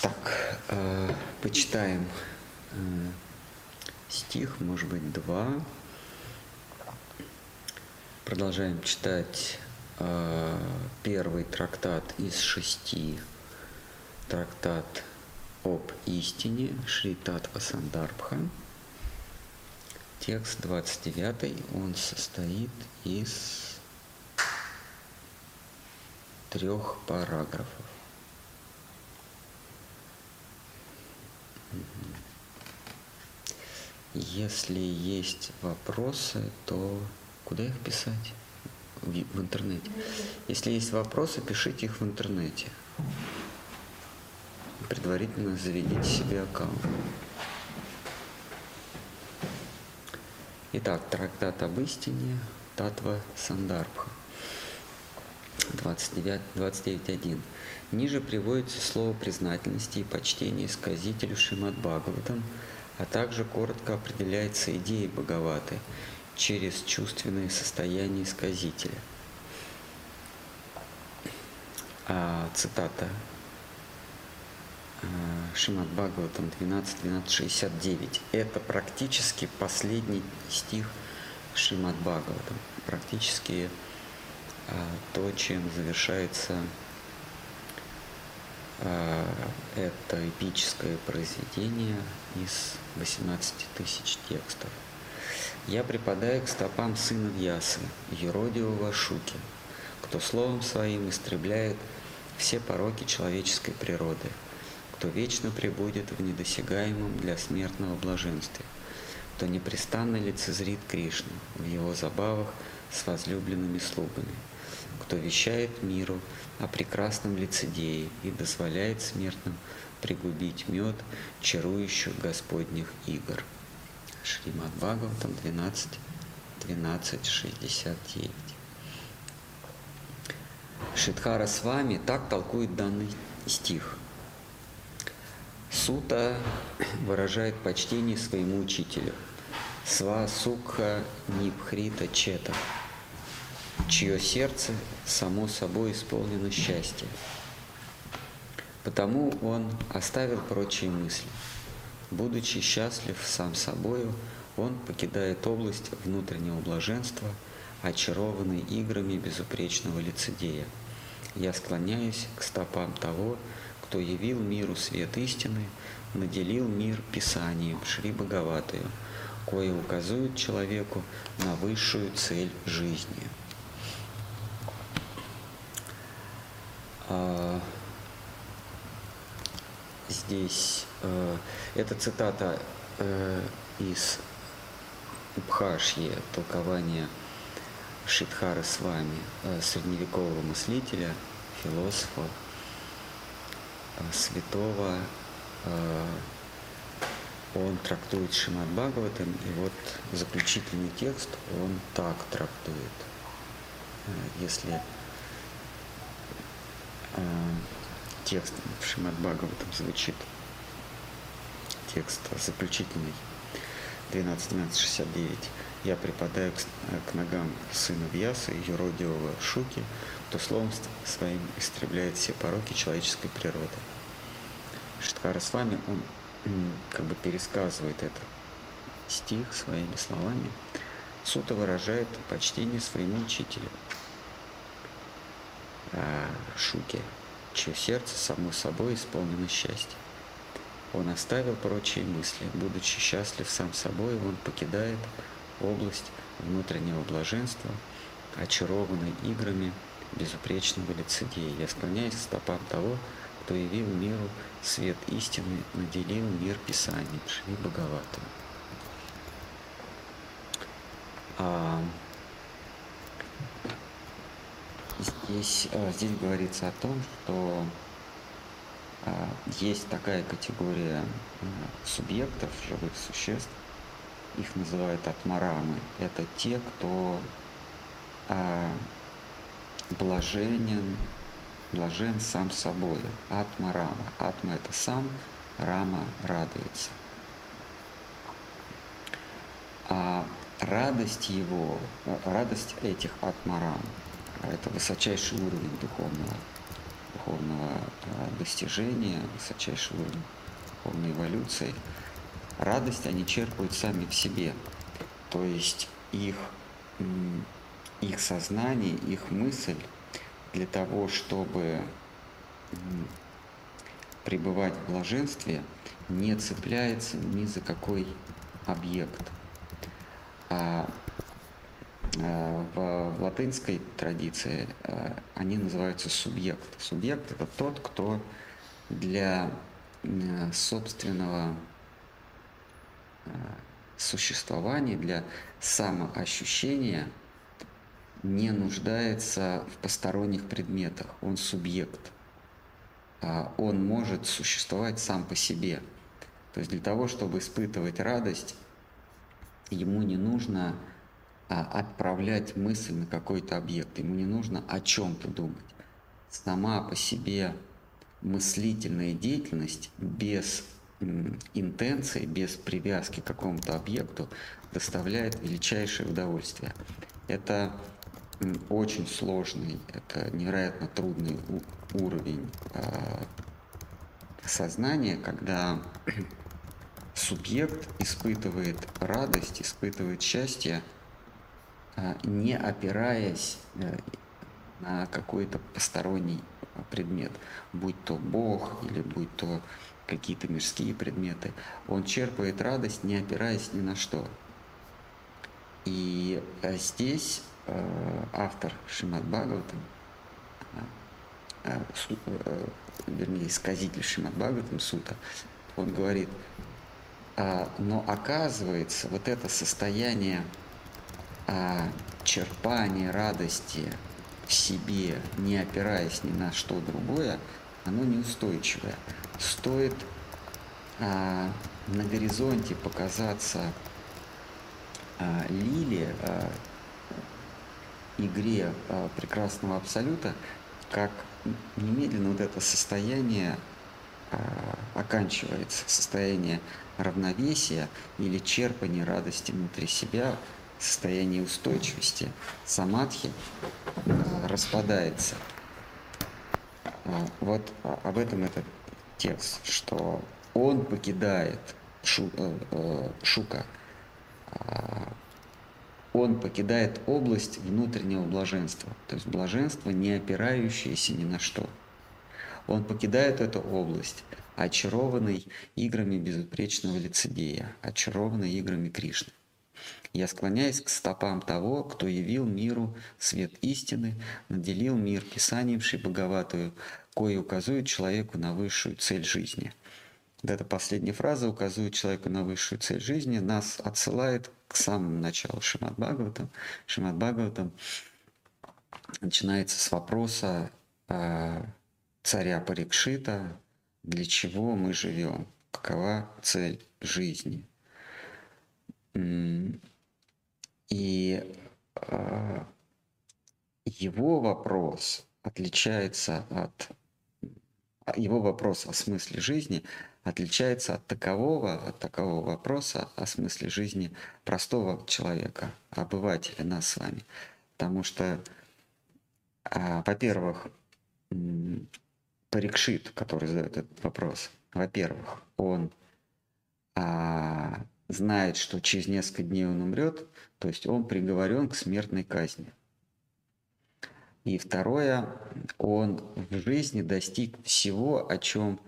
Так, э, почитаем э, стих, может быть, два. Продолжаем читать э, первый трактат из шести. Трактат об истине Шри Татва Сандарбха. Текст 29, он состоит из трех параграфов. Если есть вопросы, то куда их писать? В, в интернете. Если есть вопросы, пишите их в интернете. Предварительно заведите себе аккаунт. Итак, трактат об истине Татва Сандарбха. 29.1. 29, Ниже приводится слово признательности и почтения сказителю Шимат Бхагаватам, а также коротко определяется идея Бхагаваты через чувственное состояние сказителя. А, цитата а, Шимат Бхагаватам 12.12.69. Это практически последний стих Шимат Бхагаватам. Практически а, то, чем завершается это эпическое произведение из 18 тысяч текстов. Я припадаю к стопам сына Вьясы, юродивого Шуки, кто словом своим истребляет все пороки человеческой природы, кто вечно пребудет в недосягаемом для смертного блаженстве, кто непрестанно лицезрит Кришну в его забавах с возлюбленными слугами – кто вещает миру о прекрасном лицедее и дозволяет смертным пригубить мед чарующих Господних игр. Шримад Бхагаватам 12, 12, 69. Шидхара с вами так толкует данный стих. Сута выражает почтение своему учителю. Сва Сукха Нипхрита Чета – чье сердце само собой исполнено счастья. Потому он оставил прочие мысли. Будучи счастлив сам собою, он покидает область внутреннего блаженства, очарованный играми безупречного лицедея. Я склоняюсь к стопам того, кто явил миру свет истины, наделил мир Писанием Шри Бхагаватаю, кое указывает человеку на высшую цель жизни – здесь э, эта цитата э, из Бхашьи, толкования Шидхары с вами, э, средневекового мыслителя, философа, святого, он трактует Шимат Бхагаватам, и вот заключительный текст он так трактует. Если Э, текст в Шимат Бхагаватам звучит. Текст заключительный 12.12.69. Я припадаю к, к ногам сына Вьяса, юродивого Шуки, кто словом своим истребляет все пороки человеческой природы. Штхара с вами, он как бы пересказывает этот стих своими словами. Сута выражает почтение своему учителю – э, Шуки, чье сердце само собой исполнено счастья. Он оставил прочие мысли. Будучи счастлив сам собой, он покидает область внутреннего блаженства, очарованный играми безупречного лицедея. Я склоняюсь к стопам того, кто явил миру свет истины, наделил мир Писанием, Шри Бхагаватам. А, Здесь, э, здесь говорится о том, что э, есть такая категория э, субъектов, живых существ, их называют атмарамы. Это те, кто блаженен, блажен сам собой. Атма Рама. Атма это сам, Рама радуется. А радость его, радость этих атмарам – это высочайший уровень духовного духовного а, достижения, высочайшего уровня духовной эволюции, радость они черпают сами в себе. То есть их, их сознание, их мысль для того, чтобы пребывать в блаженстве, не цепляется ни за какой объект. А в, латынской традиции а, они называются субъект. Субъект это тот, кто для собственного существования, для самоощущения не нуждается в посторонних предметах. Он субъект. Он может существовать сам по себе. То есть для того, чтобы испытывать радость, ему не нужно отправлять мысль на какой-то объект, ему не нужно о чем-то думать. Сама по себе мыслительная деятельность без интенции, без привязки к какому-то объекту доставляет величайшее удовольствие. Это очень сложный, это невероятно трудный уровень а, сознания, когда субъект испытывает радость, испытывает счастье, а, не опираясь э, на какой-то посторонний предмет, будь то Бог или будь то какие-то мирские предметы. Он черпает радость, не опираясь ни на что. И э, здесь э, автор Шимат Бхагаватам, вернее, сказитель Шимат Бхагаватам Сута, он говорит, а, но оказывается, вот это состояние а, черпания радости в себе, не опираясь ни на что другое, оно неустойчивое. Стоит а, на горизонте показаться а, лилия, а, игре а, прекрасного абсолюта, как немедленно вот это состояние а, оканчивается, состояние равновесия или черпания радости внутри себя, состояние устойчивости, самадхи а, распадается. А, вот об этом этот текст, что он покидает шу, э, э, шука, он покидает область внутреннего блаженства, то есть блаженство, не опирающееся ни на что – он покидает эту область, очарованный играми безупречного лицедея, очарованный играми Кришны. Я склоняюсь к стопам того, кто явил миру свет истины, наделил мир писанием Шибагаватую, кое указывает человеку на высшую цель жизни. Вот эта последняя фраза указывает человеку на высшую цель жизни, нас отсылает к самому началу Шимат Бхагаватам. Шимат Бхагаватам начинается с вопроса а, царя Парикшита, для чего мы живем, какова цель жизни. И а, его вопрос отличается от его вопрос о смысле жизни отличается от такового, от такового вопроса о смысле жизни простого человека, обывателя нас с вами. Потому что, а, во-первых, Парикшит, который задает этот вопрос, во-первых, он а, знает, что через несколько дней он умрет, то есть он приговорен к смертной казни. И второе, он в жизни достиг всего, о чем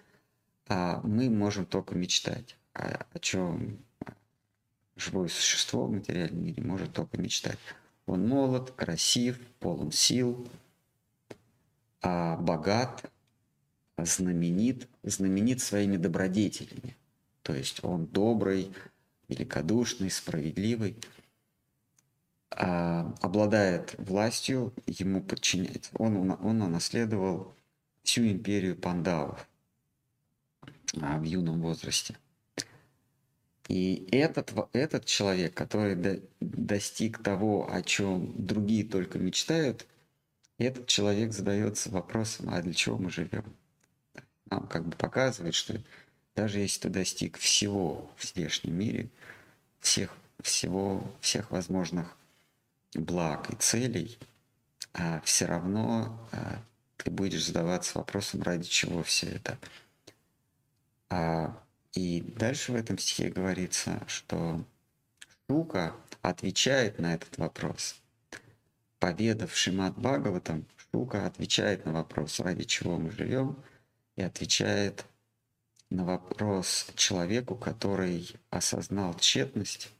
а, мы можем только мечтать, о, о чем живое существо в материальном мире может только мечтать. Он молод, красив, полон сил, а, богат, знаменит, знаменит своими добродетелями. То есть он добрый, великодушный, справедливый, а, обладает властью, ему подчиняется. Он, он унаследовал всю империю пандавов а, в юном возрасте. И этот, этот человек, который до, достиг того, о чем другие только мечтают, этот человек задается вопросом, а для чего мы живем? нам как бы показывает, что даже если ты достиг всего в внешнем мире, всех, всего, всех возможных благ и целей, а все равно а, ты будешь задаваться вопросом, ради чего все это. А, и дальше в этом стихе говорится, что Шука отвечает на этот вопрос. Поведав Шимат Бхагаватам, Шука отвечает на вопрос, ради чего мы живем, и отвечает на вопрос человеку, который осознал тщетность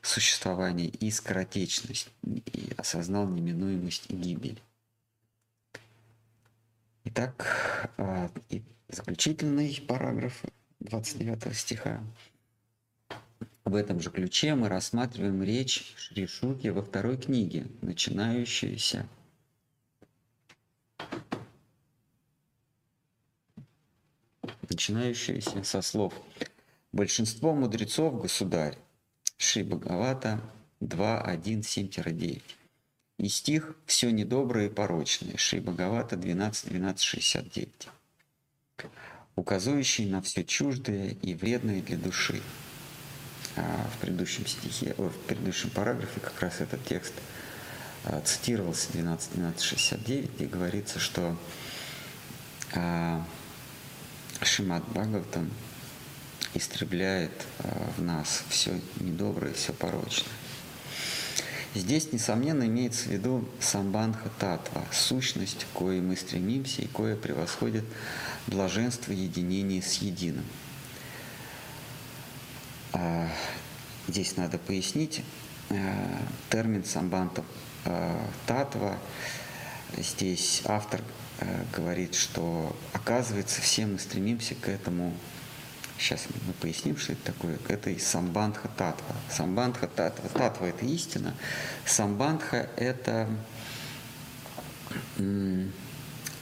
существования и скоротечность, и осознал неминуемость и гибель. Итак, а, заключительный параграф 29 стиха. В этом же ключе мы рассматриваем речь Шри Шуки во второй книге, начинающуюся начинающуюся со слов «Большинство мудрецов, государь» Шри Бхагавата 2.1.7-9 и стих «Все недоброе и порочное» Шри Бхагавата 12.12.69 указывающий на все чуждое и вредное для души. А в предыдущем стихе, в предыдущем параграфе как раз этот текст а, цитировался 12.12.69, где говорится, что а, Шимат Бхагаватам истребляет а, в нас все недоброе, все порочное. Здесь, несомненно, имеется в виду самбанха татва, сущность, к кое мы стремимся и кое превосходит блаженство единения с единым. А, здесь надо пояснить а, термин самбанта а, татва. Здесь автор говорит, что оказывается все мы стремимся к этому Сейчас мы поясним, что это такое. Это и самбандха татва. Самбандха татва. Татва – это истина. Самбандха – это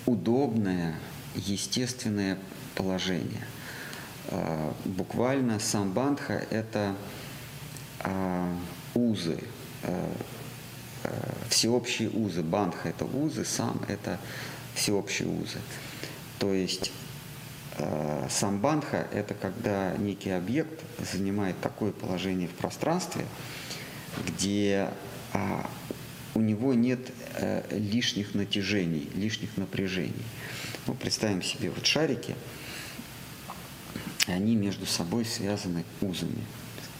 удобное, естественное положение. А, буквально самбандха – это а, узы, а, всеобщие узы. Бандха – это узы, сам – это всеобщие узы. То есть Э, самбандха – это когда некий объект занимает такое положение в пространстве, где а, у него нет а, лишних натяжений, лишних напряжений. Ну, представим себе вот шарики, они между собой связаны узами,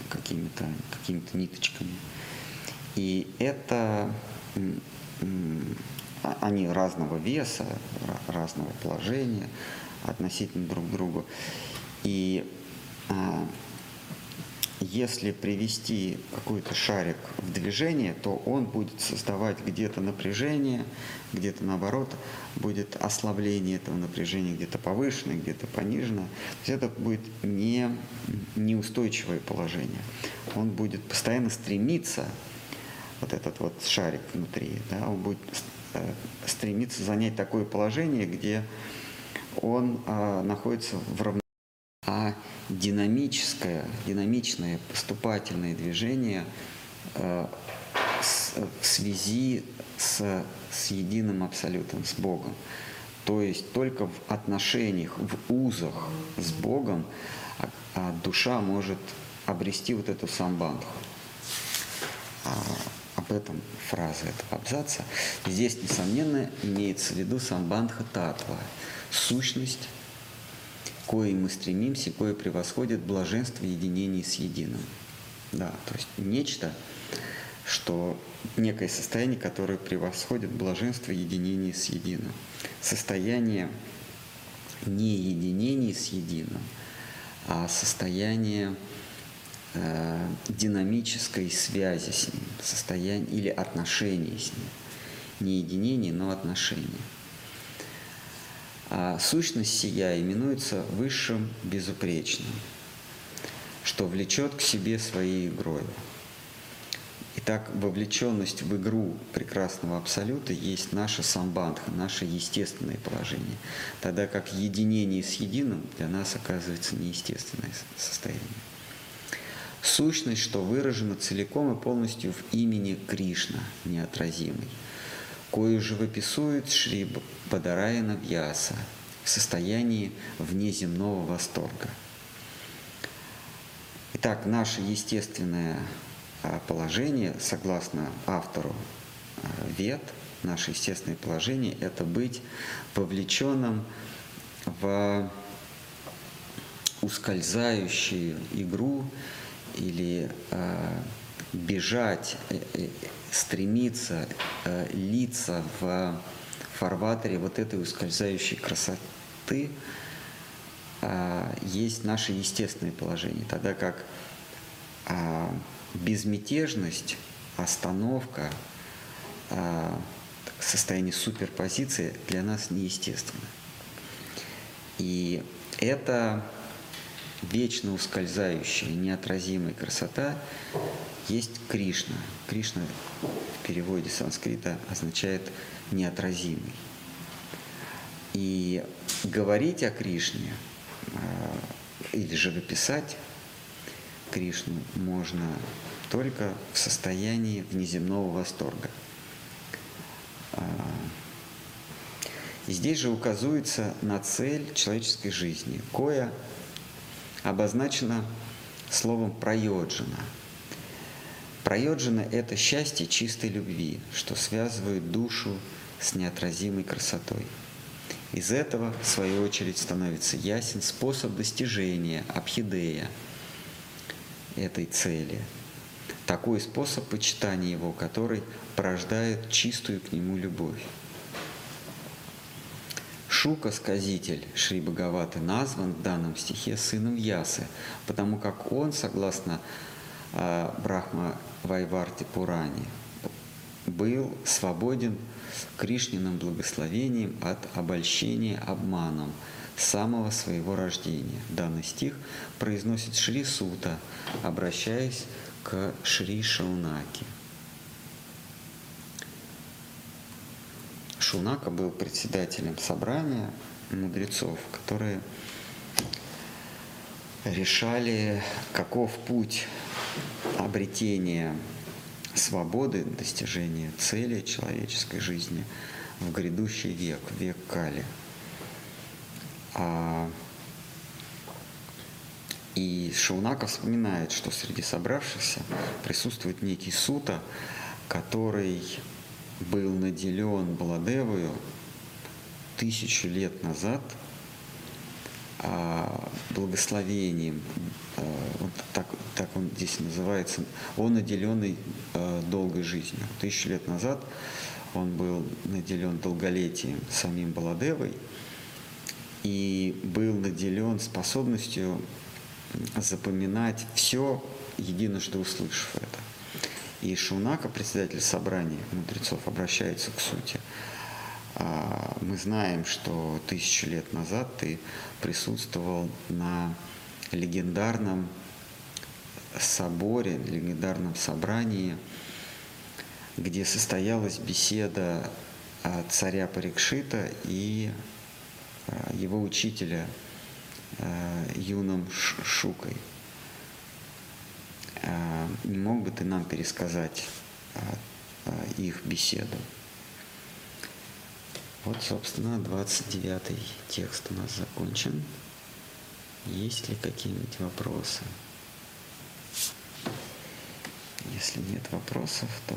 какими-то какими ниточками. И это а, они разного веса, разного положения, относительно друг к другу. И а, если привести какой-то шарик в движение, то он будет создавать где-то напряжение, где-то наоборот будет ослабление этого напряжения, где-то повышенное, где-то пониженное. То есть это будет не, неустойчивое положение. Он будет постоянно стремиться, вот этот вот шарик внутри, да, он будет э, стремиться занять такое положение, где он а, находится в равновесии. А динамическое, динамичное поступательное движение а, с, в связи с, с единым абсолютом, с Богом. То есть только в отношениях, в узах с Богом а, а душа может обрести вот эту самбандху. А, об этом фраза этого абзаца. Здесь, несомненно, имеется в виду самбандха татва – сущность, кое мы стремимся, кое превосходит блаженство единения с единым. Да, то есть нечто, что некое состояние, которое превосходит блаженство единения с единым. Состояние не единения с единым, а состояние э, динамической связи с ним, состояние или отношения с ним. Не единение, но отношения. А сущность сия именуется высшим безупречным, что влечет к себе своей игрой. Итак, вовлеченность в игру прекрасного абсолюта есть наша самбандха, наше естественное положение, тогда как единение с единым для нас оказывается неестественное состояние. Сущность, что выражена целиком и полностью в имени Кришна, неотразимый – кою живописует Шри Бадараяна Вьяса в состоянии внеземного восторга. Итак, наше естественное а, положение, согласно автору а, Вет, наше естественное положение – это быть вовлеченным в ускользающую игру или э, бежать, э, стремиться, э, литься в фарватере вот этой ускользающей красоты э, есть наше естественное положение, тогда как э, безмятежность, остановка, э, состояние суперпозиции для нас неестественно. И это вечно ускользающая, неотразимая красота есть Кришна. Кришна в переводе санскрита означает неотразимый. И говорить о Кришне а, или же выписать Кришну можно только в состоянии внеземного восторга. А, и здесь же указывается на цель человеческой жизни, кое обозначено словом «прайоджина». Прайоджина – это счастье чистой любви, что связывает душу с неотразимой красотой. Из этого, в свою очередь, становится ясен способ достижения абхидея этой цели. Такой способ почитания его, который порождает чистую к нему любовь. Шука, сказитель Шри Бхагаваты, назван в данном стихе сыном Ясы, потому как он, согласно э, Брахма Вайварти Пурани, был свободен Кришниным благословением от обольщения обманом самого своего рождения. Данный стих произносит Шри Сута, обращаясь к Шри Шаунаки. Шунака был председателем собрания мудрецов, которые решали, каков путь обретения свободы, достижения цели человеческой жизни в грядущий век, век Кали. А, и Шаунака вспоминает, что среди собравшихся присутствует некий сута, который был наделен Баладевою тысячу лет назад а, благословением, вот так, так он здесь называется, он наделенный а, долгой жизнью. Тысячу лет назад он был наделен долголетием самим Баладевой и был наделен способностью запоминать все, единожды услышав это. И Шунака, председатель собрания мудрецов, обращается к сути. А, мы знаем, что тысячу лет назад ты присутствовал на легендарном соборе, легендарном собрании, где состоялась беседа царя Парикшита и а, его учителя а, Юном Шукой – не мог бы ты нам пересказать их беседу? Вот, собственно, 29 текст у нас закончен. Есть ли какие-нибудь вопросы? Если нет вопросов, то...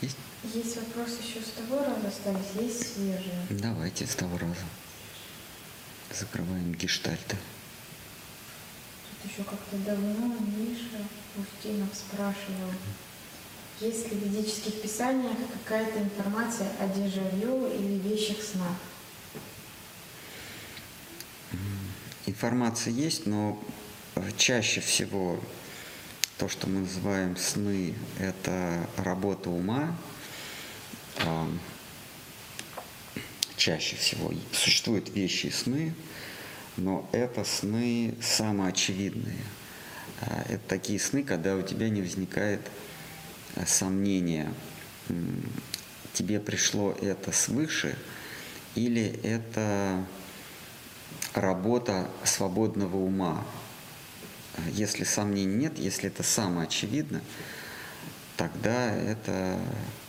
Есть? Есть вопросы еще с того раза остались, есть свежие? Давайте с того раза. Закрываем гештальты. Тут еще как-то давно Миша Устинов спрашивал, есть ли в ведических писаниях какая-то информация о дежавю или вещих снах? Информация есть, но чаще всего то, что мы называем сны, это работа ума, чаще всего. Существуют вещи и сны, но это сны самоочевидные. А, это такие сны, когда у тебя не возникает а, сомнения, тебе пришло это свыше, или это работа свободного ума. Если сомнений нет, если это самоочевидно, тогда это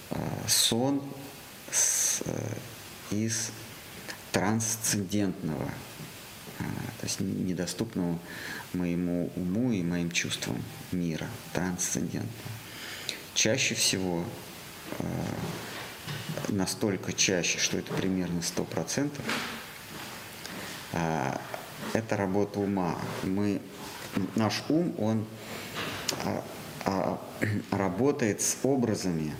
а, сон с э, из трансцендентного, а, то есть недоступного моему уму и моим чувствам мира, трансцендентного. чаще всего, настолько чаще, что это примерно 100%, это работа ума. Мы, наш ум, он работает с образами,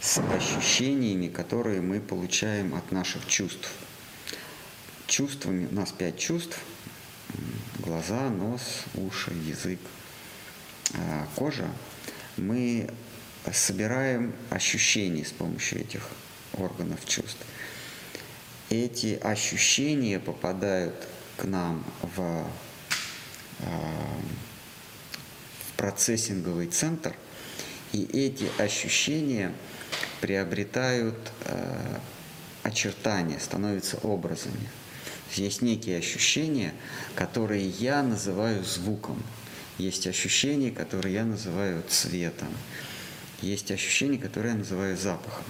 с ощущениями, которые мы получаем от наших чувств. Чувствами, у нас пять чувств. Глаза, нос, уши, язык, а, кожа. Мы собираем ощущения с помощью этих органов чувств. Эти ощущения попадают к нам в, а, в процессинговый центр, и эти ощущения – приобретают э, очертания, становятся образами. Есть некие ощущения, которые я называю звуком. Есть ощущения, которые я называю цветом. Есть ощущения, которые я называю запахом.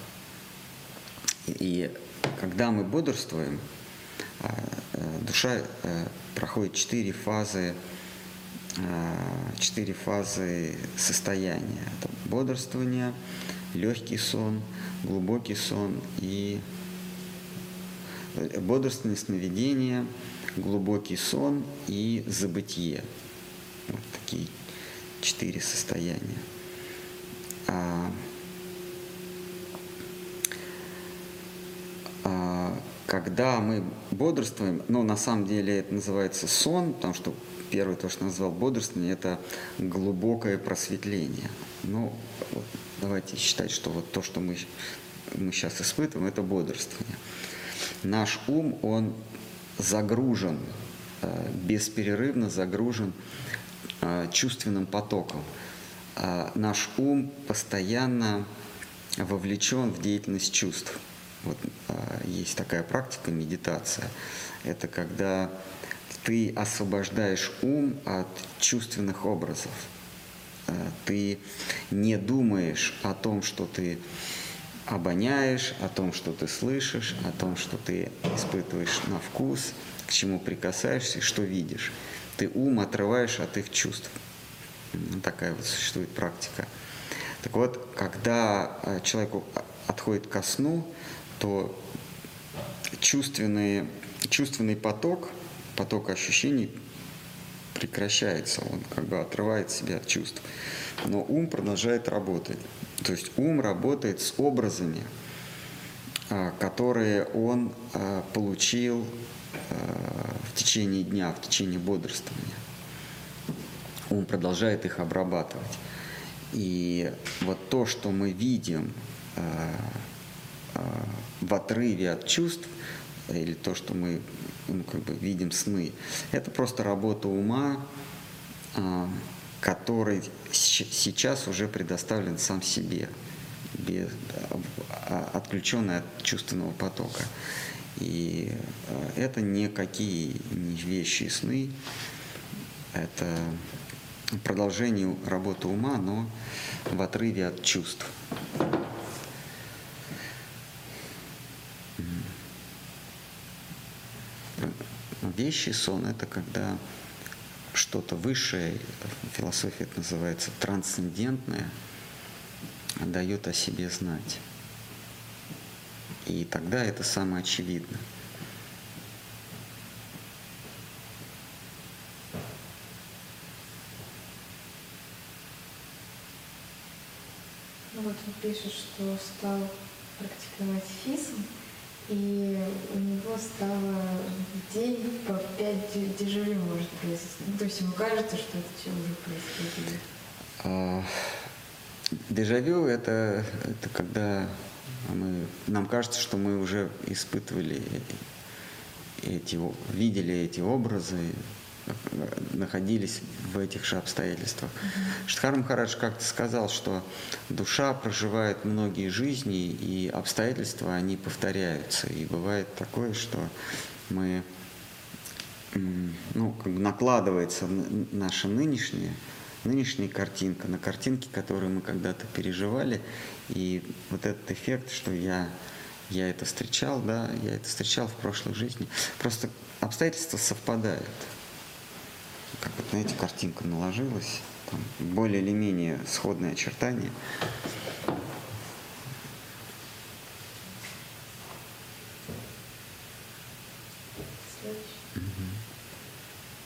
И когда мы бодрствуем, э, э, душа э, проходит четыре фазы, четыре фазы состояния. Это бодрствование, легкий сон, глубокий сон и бодрственное сновидение, глубокий сон и забытие. Вот такие четыре состояния. А, а, когда мы бодрствуем, ну на самом деле это называется сон, потому что первое то, что назвал бодрствование, это глубокое просветление. Ну, вот, давайте считать, что вот то, что мы, мы сейчас испытываем, это бодрствование. Наш ум, он загружен, э, бесперерывно загружен э, чувственным потоком. А наш ум постоянно вовлечен в деятельность чувств. Вот э, есть такая практика медитация. Это когда ты освобождаешь ум от чувственных образов. Э, ты не думаешь о том, что ты обоняешь, о том, что ты слышишь, о том, что ты испытываешь на вкус, к чему прикасаешься, что видишь. Ты ум отрываешь от их чувств. Такая вот существует практика. Так вот, когда э, человеку отходит ко сну, то чувственный, чувственный поток, поток ощущений прекращается, он как бы отрывает себя от чувств. Но ум продолжает работать. То есть ум работает с образами, а, которые он а, получил а, в течение дня, в течение бодрствования. Он продолжает их обрабатывать. И вот то, что мы видим в отрыве от чувств, или то, что мы ну, как бы видим сны. Это просто работа ума, а, который сейчас уже предоставлен сам себе, без, а, отключенный от чувственного потока. И а, это никакие не вещи сны, это продолжение работы ума, но в отрыве от чувств. Вещий сон – это когда что-то высшее, в философии это называется трансцендентное, дает о себе знать. И тогда это самое очевидное. Ну вот он пишет, что стал практиковать физм, и у него стало в день по 5 дежавю может произойти. Ну, то есть ему кажется, что это все уже происходило. А, дежавю это, это когда мы, нам кажется, что мы уже испытывали эти, видели эти образы, находились в этих же обстоятельствах. Mm-hmm. Штхар Махарадж как-то сказал, что душа проживает многие жизни, и обстоятельства, они повторяются. И бывает такое, что мы, ну, как бы накладывается наша нынешняя, нынешняя картинка на картинки, которые мы когда-то переживали, и вот этот эффект, что я я это встречал, да, я это встречал в прошлой жизни. Просто обстоятельства совпадают как вот, знаете, картинка наложилась, там более или менее сходные очертания.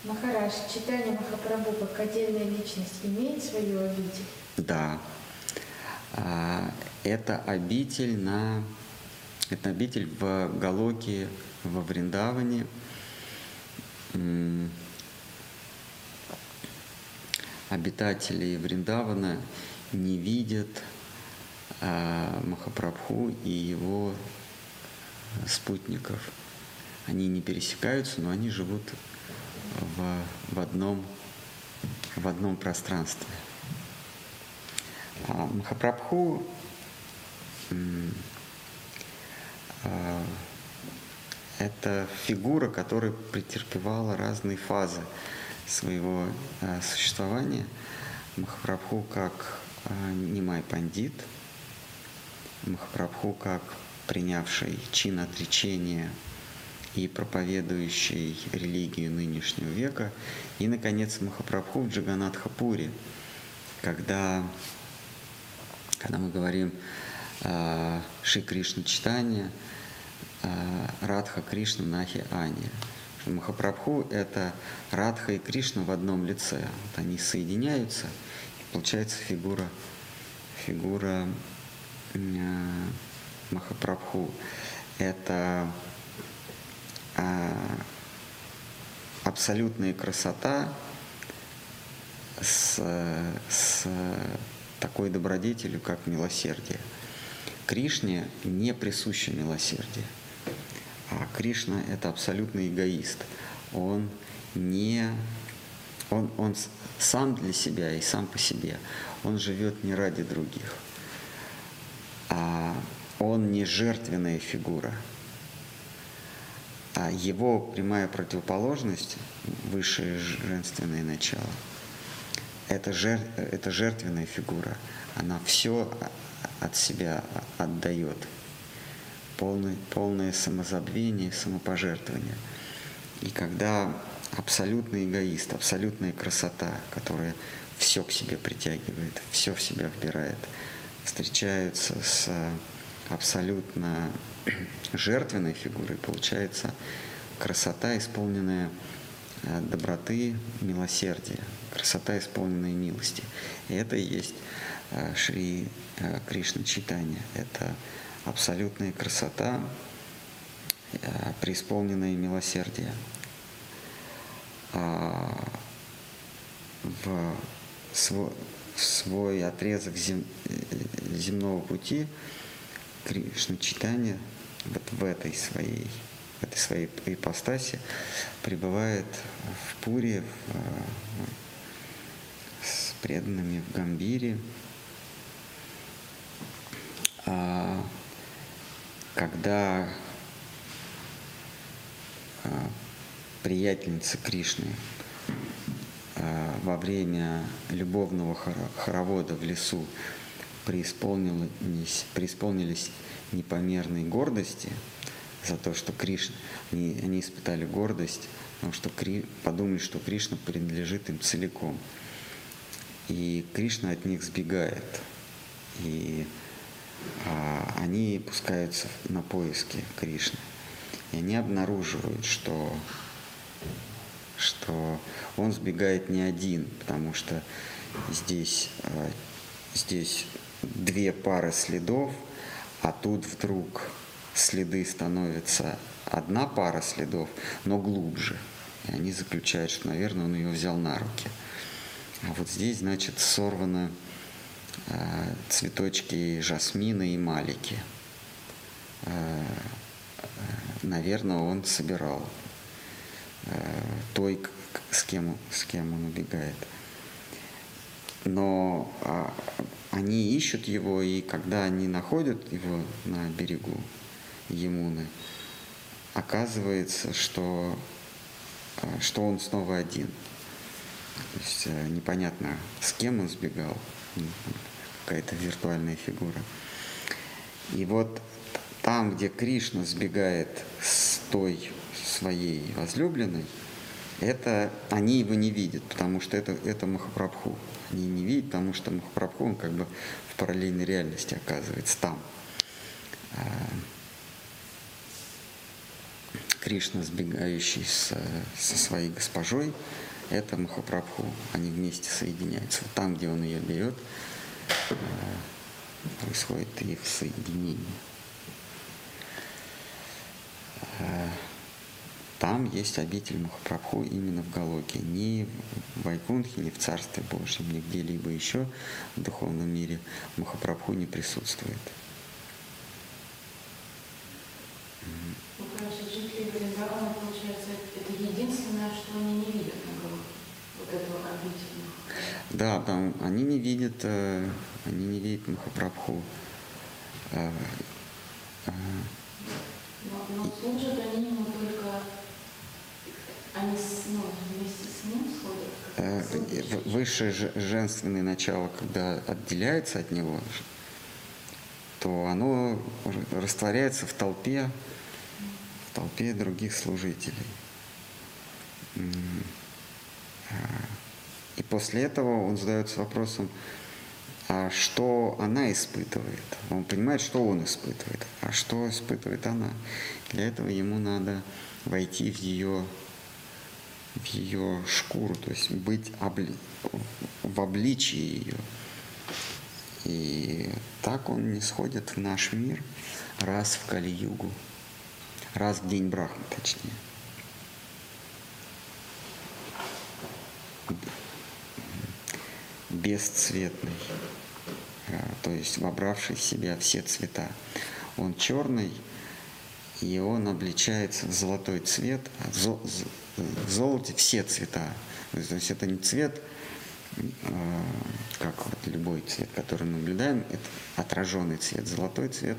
Махараш, читание Махапрабху как отдельная личность имеет свою обитель? Да. А, это обитель на это обитель в Галоке, во Вриндаване. Обитатели Вриндавана не видят а, Махапрабху и его спутников. Они не пересекаются, но они живут в, в, одном, в одном пространстве. А Махапрабху а, это фигура, которая претерпевала разные фазы своего а, существования. Махапрабху как а, Нимай Пандит, Махапрабху как принявший чин отречения и проповедующий религию нынешнего века, и, наконец, Махапрабху в Джаганатхапуре, когда, когда мы говорим э, Шри Кришна читание, Радха Кришна Нахи Ани. Махапрабху – это Радха и Кришна в одном лице. Вот они соединяются, и получается фигура, фигура э, Махапрабху. Это а, абсолютная красота с, с такой добродетелью, как милосердие. Кришне не присуще милосердие. А Кришна – это абсолютный эгоист. Он не... Он, он сам для себя и сам по себе. Он живет не ради других. А он не жертвенная фигура – а его прямая противоположность, высшее женственное начало, это, жер, это жертвенная фигура. Она все от себя отдает. Полное, полное самозабвение, самопожертвование. И когда абсолютный эгоист, абсолютная красота, которая все к себе притягивает, все в себя вбирает, встречаются с абсолютно жертвенной фигурой получается красота, исполненная э, доброты, милосердия, красота, исполненная милости. И это и есть э, Шри э, Кришна Читания. Это абсолютная красота, преисполненное милосердие. А, в свой, в свой отрезок зем, земного пути Кришна читания вот в этой своей, в этой своей ипостаси пребывает в Пуре, в, с преданными в Гамбире. А, когда а, приятельница Кришны а, во время любовного хоровода в лесу преисполнились, преисполнились непомерной гордости за то, что Кришна, они, они испытали гордость, потому что Кри, подумали, что Кришна принадлежит им целиком. И Кришна от них сбегает. И они пускаются на поиски Кришны. И они обнаруживают, что, что он сбегает не один, потому что здесь, а, здесь две пары следов, а тут вдруг следы становятся одна пара следов, но глубже. И они заключают, что, наверное, он ее взял на руки. А вот здесь, значит, сорваны э, цветочки жасмина и малики. Э, э, наверное, он собирал э, той, с кем, с кем он убегает. Но а, они ищут его, и когда они находят его на берегу Емуны, оказывается, что, что он снова один. То есть э, непонятно, с кем он сбегал, какая-то виртуальная фигура. И вот там, где Кришна сбегает с той своей возлюбленной, это они его не видят, потому что это, это Махапрабху. Они не видят, потому что Махапрабху, он как бы в параллельной реальности оказывается там. А, Кришна, сбегающий со, со своей госпожой, это Махапрабху. Они вместе соединяются. Вот там, где он ее берет, а, происходит их соединение. А, там есть обитель Махапрабху именно в Галоке, не в Вайкунхе, не в Царстве Божьем, ни где-либо еще в духовном мире Махапрабху не присутствует. Ну, короче, жители Вриндавана, получается, это единственное, что они не видят на вот этого обителя. Да, там они не видят, э, они не видят Махапрабху. Э, э, но, но служат они ему только они ну, вместе с ним сходят? Высшее женственное начало, когда отделяется от него, то оно растворяется в толпе, в толпе других служителей. А, и после этого он задается вопросом, а что она испытывает? Он понимает, что он испытывает, а что испытывает она. Для этого ему надо войти в ее в ее шкуру, то есть быть обли... в обличии ее. И так он не сходит в наш мир раз в Кали-югу, раз в день Брахмы, точнее. Бесцветный, а, то есть вобравший в себя все цвета. Он черный, и он обличается в золотой цвет, а в золоте все цвета. То есть это не цвет, а, как вот любой цвет, который мы наблюдаем, это отраженный цвет, золотой цвет,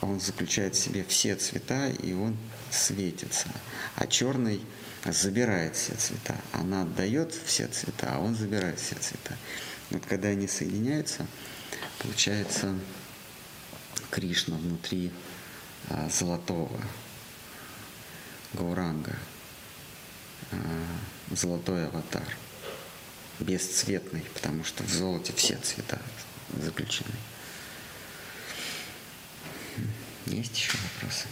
он заключает в себе все цвета, и он светится. А черный забирает все цвета. Она отдает все цвета, а он забирает все цвета. Вот когда они соединяются, получается Кришна внутри а, золотого Гауранга. Э, золотой аватар, бесцветный, потому что в золоте все цвета заключены. Есть еще вопросы?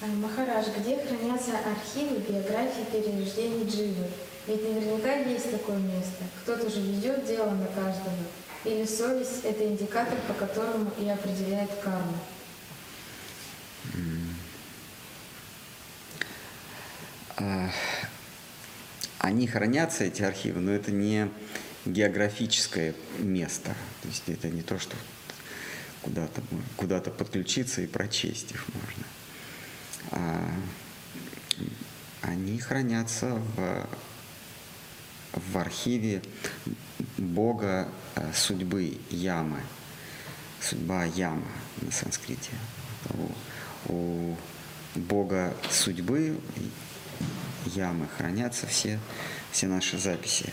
Махарадж, где хранятся архивы биографии перерождений Дживы? Ведь наверняка есть такое место. Кто-то же ведет дело на каждого. Или совесть – это индикатор, по которому и определяет карму? А, они хранятся, эти архивы, но это не географическое место. То есть это не то, что куда-то куда подключиться и прочесть их можно. А, они хранятся в, в архиве бога э, судьбы Ямы. Судьба Яма на санскрите. У, у бога судьбы Ямы хранятся все, все наши записи.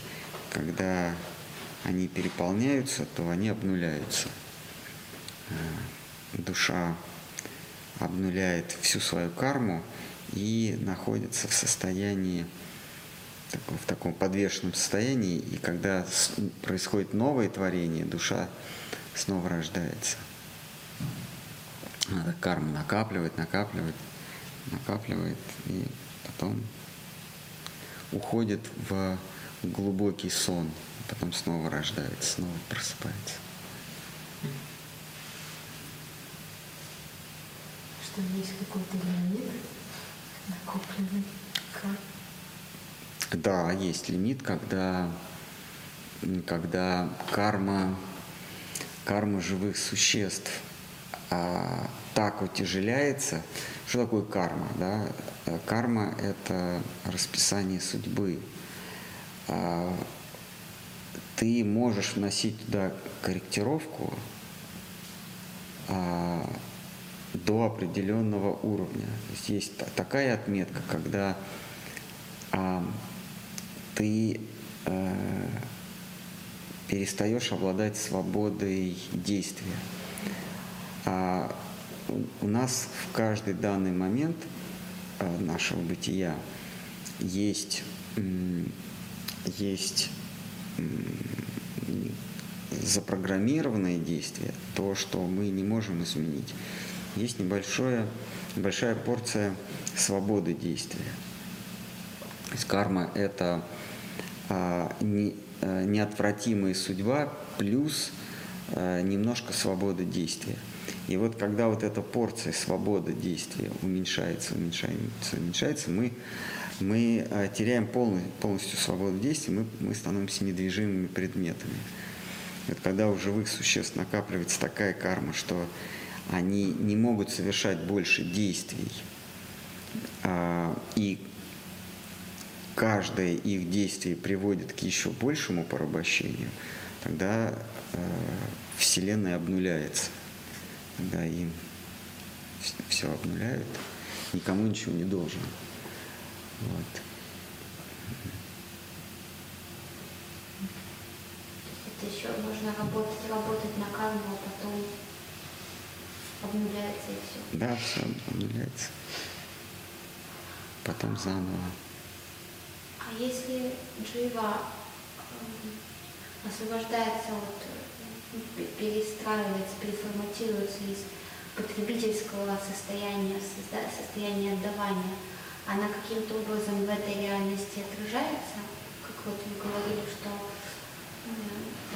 Когда они переполняются, то они обнуляются. Душа обнуляет всю свою карму и находится в состоянии в таком подвешенном состоянии, и когда происходит новое творение, душа снова рождается. Надо карму накапливать, накапливать, накапливает, и потом уходит в глубокий сон, потом снова рождается, снова просыпается. Что есть какой-то лимит накопленный кармы? Да, есть лимит, когда, когда карма, карма живых существ а, так утяжеляется. Что такое карма? Да? Карма – это расписание судьбы. А, ты можешь вносить туда корректировку а, до определенного уровня. То есть есть такая отметка, когда а, ты э, перестаешь обладать свободой действия. А у нас в каждый данный момент э, нашего бытия есть, есть запрограммированное действие, то, что мы не можем изменить. Есть небольшое, небольшая порция свободы действия. То есть карма – это а, не, а, неотвратимая судьба плюс а, немножко свободы действия. И вот когда вот эта порция свободы действия уменьшается, уменьшается, уменьшается, мы, мы а, теряем полностью, полностью свободу действия, мы, мы становимся недвижимыми предметами. Вот когда у живых существ накапливается такая карма, что они не могут совершать больше действий, а, и каждое их действие приводит к еще большему порабощению, тогда э, Вселенная обнуляется. Тогда им все обнуляют, никому ничего не должен. Вот. Это еще можно работать, работать на карму, а потом обнуляется и все. Да, все обнуляется. Потом заново. А если джива освобождается от, перестраивается, переформатируется из потребительского состояния, состояния отдавания, она каким-то образом в этой реальности отражается? Как вот вы говорили, что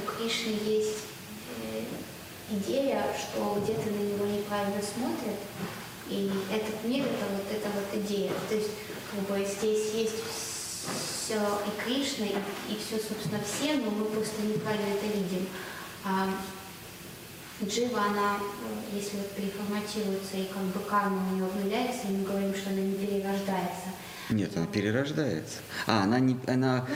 у Кришны есть э, идея, что где-то на него неправильно смотрят, и этот мир это вот эта вот идея. То есть как бы здесь есть все и Кришна, и, и все, собственно, все, но мы просто неправильно это видим. А Джива, она, если вот переформатируется и как бы карма у нее обнуляется, и мы говорим, что она не перерождается, нет, она перерождается. А, она, не, она,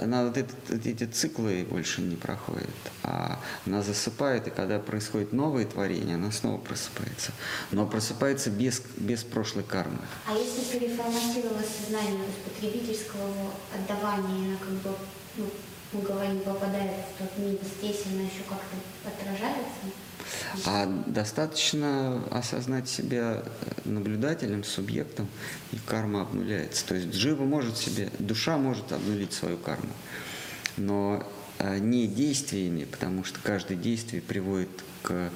она вот этот, эти циклы больше не проходит, а она засыпает, и когда происходит новое творение, она снова просыпается. Но просыпается без, без прошлой кармы. А если переформатировалось сознание из потребительского отдавания, как бы, ну, мы говорим, попадает в тот мир, здесь она еще как-то отражается? А достаточно осознать себя наблюдателем, субъектом, и карма обнуляется. То есть джива может себе, душа может обнулить свою карму, но а, не действиями, потому что каждое действие приводит к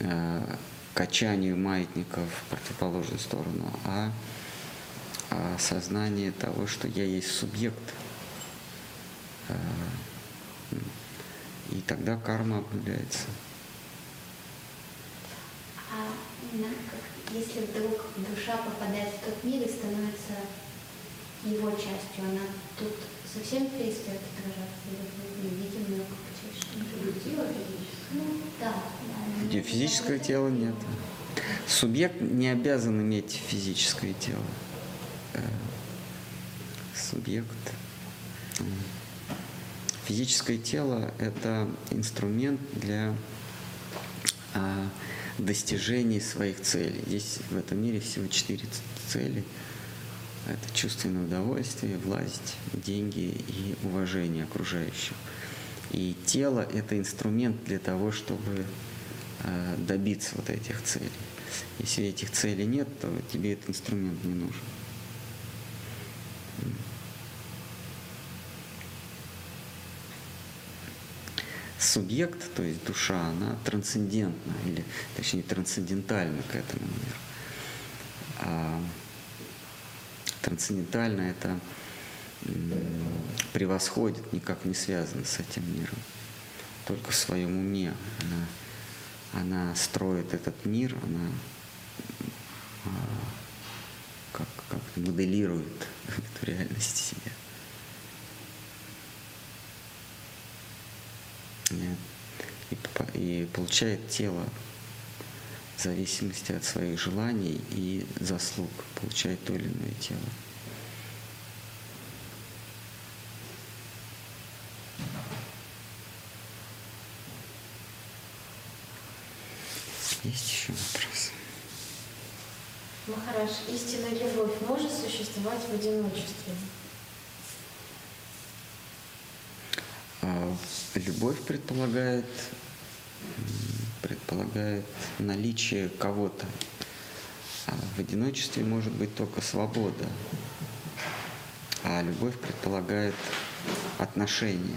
э, качанию маятников в противоположную сторону, а, а сознание того, что я есть субъект. Э, и тогда карма обнуляется. Если вдруг душа попадает в тот мир и становится его частью, она тут совсем перестает отражаться? Или мы видим ее как часть? Ну, да. Где физическое тело нет. Субъект не обязан иметь физическое тело. Э, субъект. Физическое тело – это инструмент для а, достижении своих целей. Здесь в этом мире всего четыре цели. Это чувственное удовольствие, власть, деньги и уважение окружающих. И тело – это инструмент для того, чтобы э, добиться вот этих целей. Если этих целей нет, то тебе этот инструмент не нужен. Субъект, то есть душа, она трансцендентна, или точнее трансцендентальна к этому миру. А трансцендентально это превосходит, никак не связано с этим миром. Только в своем уме она, она строит этот мир, она а, как, как моделирует эту реальность себе. И, и получает тело в зависимости от своих желаний и заслуг, получает то или иное тело. Есть еще вопрос? Махараш, истинная любовь может существовать в одиночестве? Любовь предполагает, предполагает наличие кого-то. А в одиночестве может быть только свобода. А любовь предполагает отношения.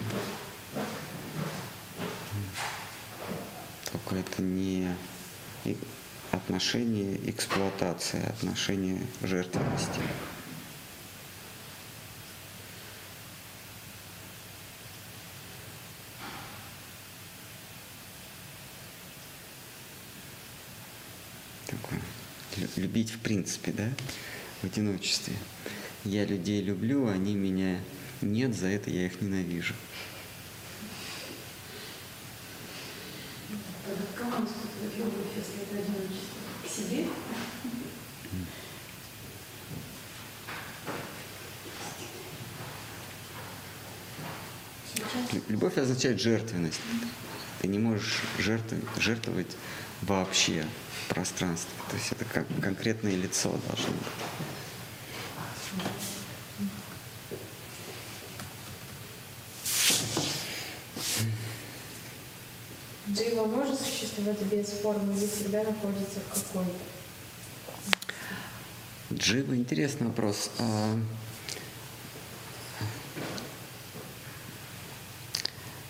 Только это не отношение эксплуатации, а отношение жертвенности. Такое. Любить в принципе, да, в одиночестве. Я людей люблю, они меня нет, за это я их ненавижу. Любовь означает жертвенность. Ты не можешь жертвовать, жертвовать вообще в пространстве. То есть это как конкретное лицо должно быть. Джива может существовать без формы или всегда находится в какой-то? Джива, интересный вопрос. А,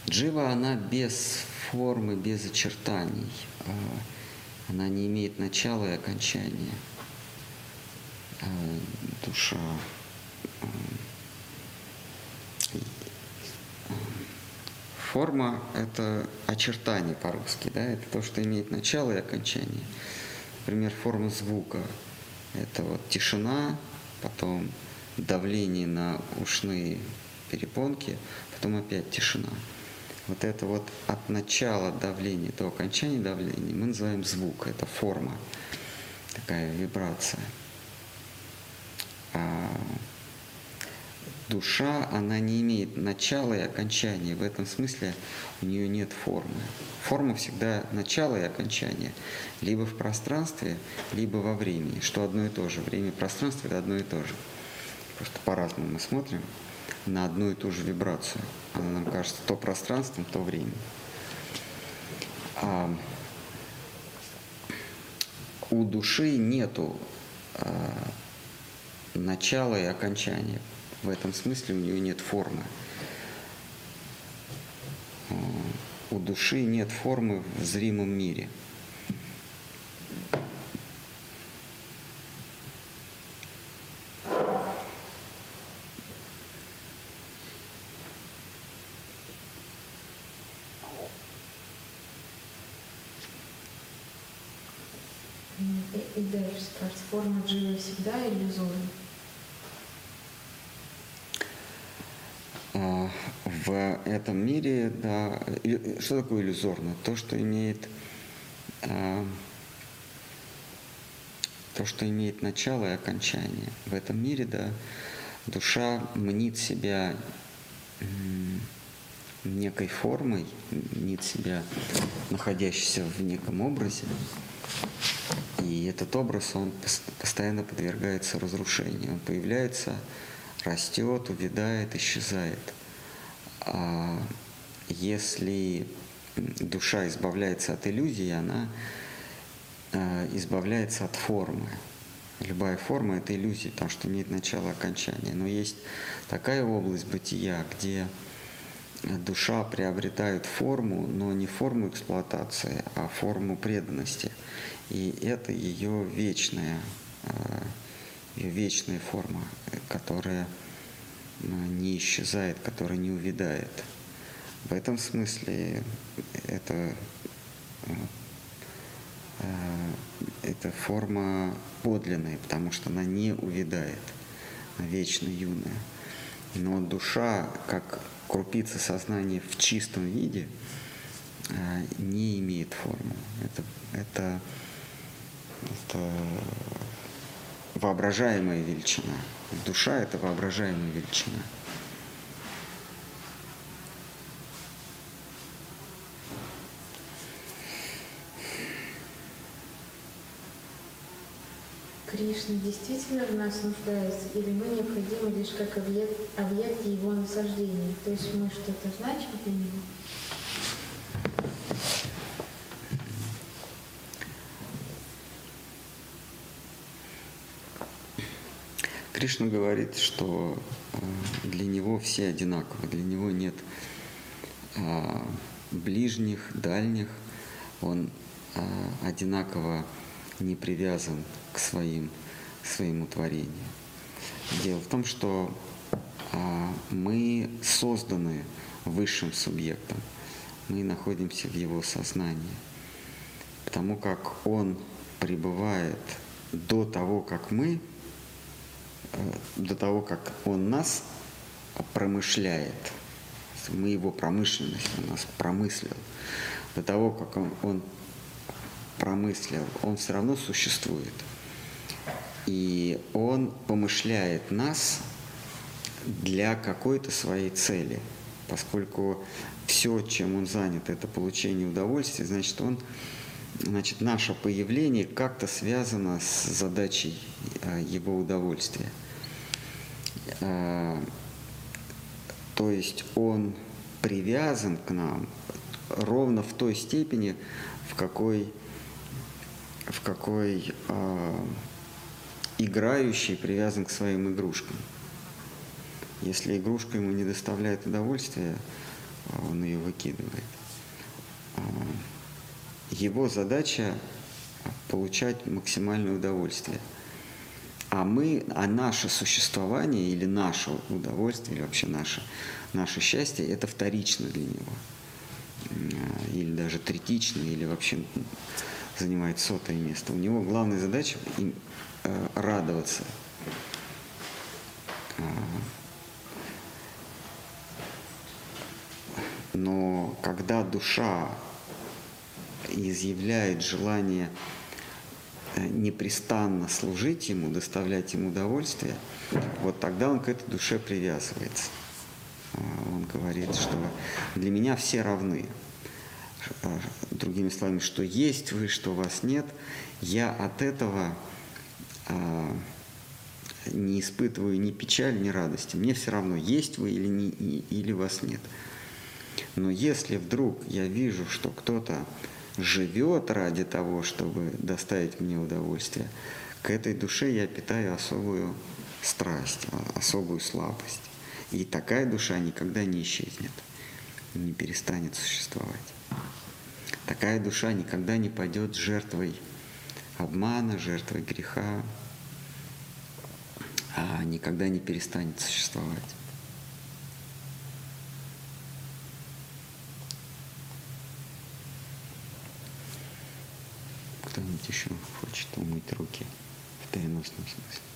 Джива, она без формы, без очертаний. А, она не имеет начала и окончания. А, душа Форма – это очертание по-русски, да, это то, что имеет начало и окончание. Например, форма звука – это вот тишина, потом давление на ушные перепонки, потом опять тишина. Вот это вот от начала давления до окончания давления мы называем звук, это форма, такая вибрация. А душа, она не имеет начала и окончания. В этом смысле у нее нет формы. Форма всегда начало и окончание. Либо в пространстве, либо во времени, что одно и то же. Время и пространство – это одно и то же. Просто по-разному мы смотрим на одну и ту же вибрацию. Она нам кажется то пространством, то временем. А у души нету а, начала и окончания. В этом смысле у нее нет формы. У души нет формы в зримом мире. И дальше спрашивать, форма дживы всегда иллюзорна? в этом да, что такое иллюзорно? То, что имеет а, то, что имеет начало и окончание. В этом мире, да, душа мнит себя некой формой, мнит себя находящейся в неком образе, и этот образ, он постоянно подвергается разрушению. Он появляется, растет, увядает, исчезает – а если душа избавляется от иллюзии, она а, избавляется от формы. Любая форма – это иллюзия, потому что имеет начало и окончание. Но есть такая область бытия, где душа приобретает форму, но не форму эксплуатации, а форму преданности. И это ее вечная, а, ее вечная форма, которая не исчезает, который не увядает. В этом смысле это, э, это форма подлинная, потому что она не увядает, она вечно юная. Но душа, как крупица сознания в чистом виде, э, не имеет формы. Это, это, это воображаемая величина. Душа – это воображаемая величина. Кришна действительно в нас нуждается, или мы необходимы лишь как объект, объект его насаждения? То есть мы что-то значим для него? Кришна говорит, что э, для него все одинаковы, для него нет э, ближних, дальних, он э, одинаково не привязан к своим, своему творению. Дело в том, что а, мы созданы высшим субъектом, мы находимся в его сознании, потому как он пребывает до того, как мы, э, до того, как он нас промышляет, мы его промышленность, он нас промыслил, до того, как он, он промыслил, он все равно существует. И он помышляет нас для какой-то своей цели, поскольку все, чем он занят, это получение удовольствия, значит, он значит, наше появление как-то связано с задачей э, его удовольствия. Э, то есть он привязан к нам ровно в той степени, в какой, в какой э, играющий привязан к своим игрушкам. Если игрушка ему не доставляет удовольствия, он ее выкидывает. Его задача получать максимальное удовольствие. А мы, а наше существование или наше удовольствие, или вообще наше, наше счастье, это вторично для него. Или даже третично, или вообще занимает сотое место. У него главная задача им, э, радоваться. А, но когда душа изъявляет желание э, непрестанно служить ему, доставлять ему удовольствие, вот тогда он к этой душе привязывается. Он говорит, что для меня все равны. А, другими словами, что есть вы, что вас нет, я от этого а, не испытываю ни печали, ни радости. Мне все равно, есть вы или, не, или вас нет. Но если вдруг я вижу, что кто-то живет ради того, чтобы доставить мне удовольствие, к этой душе я питаю особую страсть, особую слабость. И такая душа никогда не исчезнет, не перестанет существовать. Такая душа никогда не пойдет жертвой обмана, жертвой греха, а никогда не перестанет существовать. кто-нибудь еще хочет умыть руки в переносном смысле.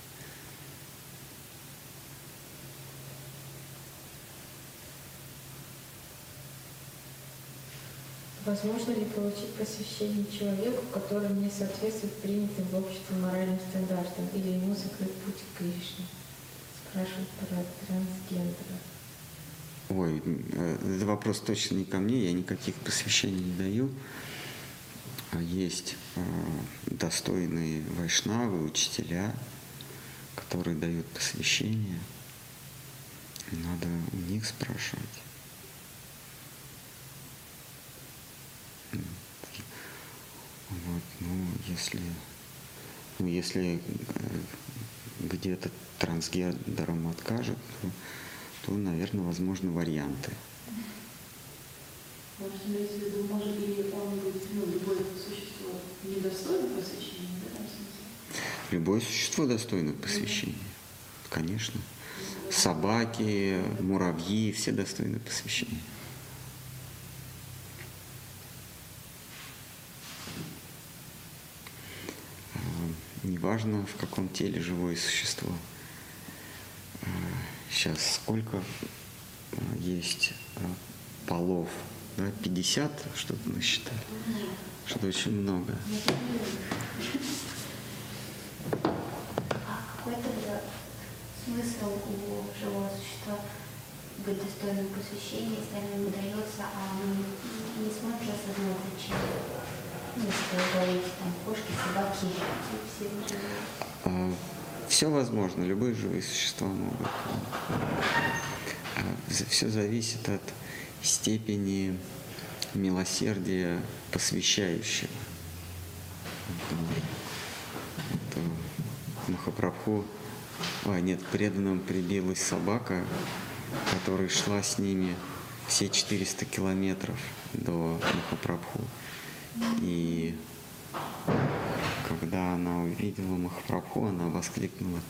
Возможно ли получить посвящение человеку, который не соответствует принятым в обществе моральным стандартам, или ему закрыт путь к Кришне? Спрашивают про трансгендера. Ой, э, этот вопрос точно не ко мне, я никаких посвящений не даю. А есть э, достойные вайшнавы, учителя, которые дают посвящение. Надо у них спрашивать. Вот, ну, если, ну, если э, где-то трансгендером откажет, то, то, наверное, возможны варианты. Может, имеется в виду, может ли он быть, ну, любое существо недостойно посвящения? Любое существо достойно посвящения, конечно. Собаки, муравьи, все достойны посвящения. А, неважно, в каком теле живое существо. Сейчас а, сколько а, есть полов да, 50, что-то насчитали. Что-то очень много. А какой тогда смысл у живого существа быть достойным посвящения, если оно ему дается, а мы не сможем осознать, зачем? А, все возможно, любые живые существа могут. А, все зависит от степени милосердия посвящающего. Махапрабху Ой, нет, преданным прибилась собака, которая шла с ними все 400 километров до Махапрабху. И когда она увидела Махапрабху, она воскликнула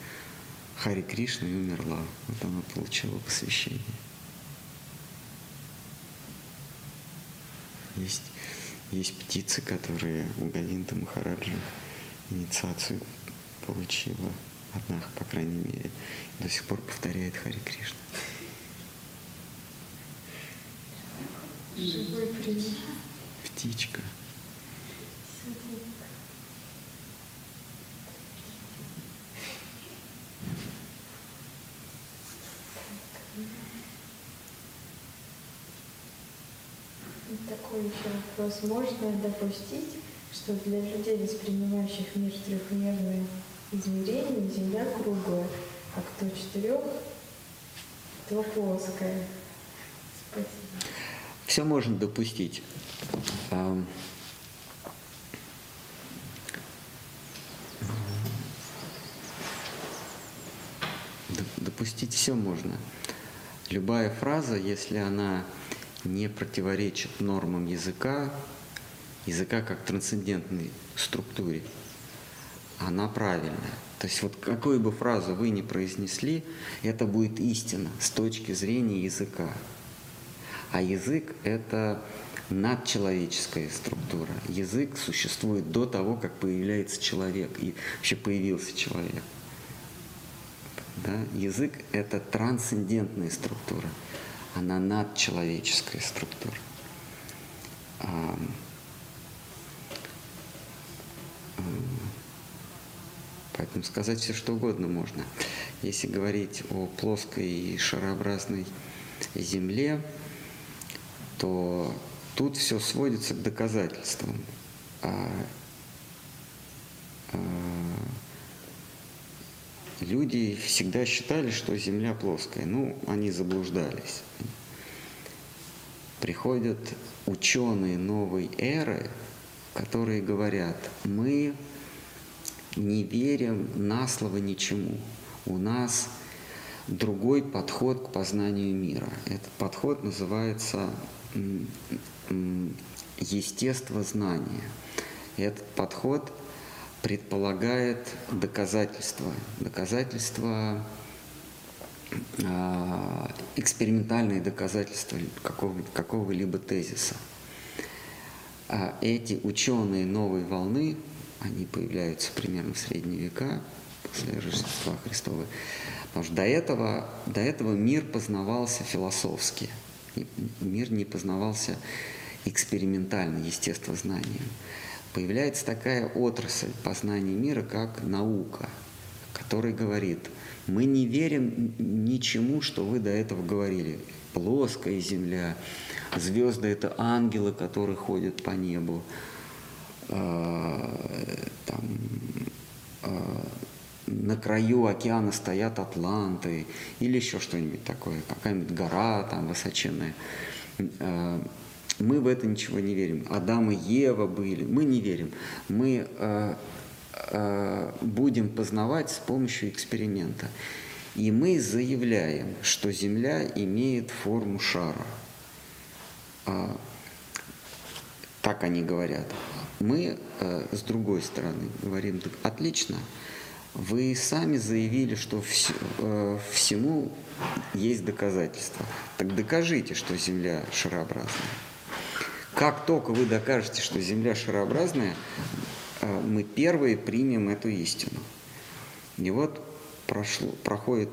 Хари Кришна и умерла. Вот она получила посвящение. Есть, есть птицы, которые у Говинда Махараджа инициацию получила. Одна, по крайней мере, до сих пор повторяет Хари Кришна. Живой пример. Птичка. И такой еще вопрос. Можно допустить, что для людей, воспринимающих мир трехмерное измерение, Земля круглая, а кто четырех, то плоская? Спасибо. Все можно допустить. Допустить все можно. Любая фраза, если она не противоречит нормам языка, языка как трансцендентной структуре, она правильная. То есть вот какую бы фразу вы ни произнесли, это будет истина с точки зрения языка. А язык – это надчеловеческая структура. Язык существует до того, как появляется человек и вообще появился человек. Да? Язык – это трансцендентная структура, она надчеловеческая структура. Ам, ам, Поэтому сказать все что угодно можно. Если говорить о плоской и шарообразной Земле, то тут все сводится к доказательствам. А, а, люди всегда считали, что Земля плоская. Ну, они заблуждались. Приходят ученые новой эры, которые говорят, мы не верим на слово ничему. У нас другой подход к познанию мира. Этот подход называется естествознание. Этот подход предполагает доказательства. Доказательства, а, экспериментальные доказательства какого, какого-либо тезиса. А эти ученые новой волны, они появляются примерно в средние века, после Рождества Христова. Потому что до этого, до этого мир познавался философски. Мир не познавался экспериментально, естествознанием. Появляется такая отрасль познания мира, как наука, которая говорит, мы не верим ничему, что вы до этого говорили. Плоская земля, звезды – это ангелы, которые ходят по небу. А, там, а, на краю океана стоят атланты или еще что-нибудь такое, какая-нибудь гора там высоченная. Мы в это ничего не верим. Адам и Ева были. Мы не верим. Мы а, а, будем познавать с помощью эксперимента. И мы заявляем, что Земля имеет форму шара. А, Так они говорят. Мы э, с другой стороны говорим, «Так отлично, вы сами заявили, что вс- э, всему есть доказательства. Так докажите, что Земля шарообразная. Как только вы докажете, что Земля шарообразная, э, мы первые примем эту истину. И вот прошло, проходит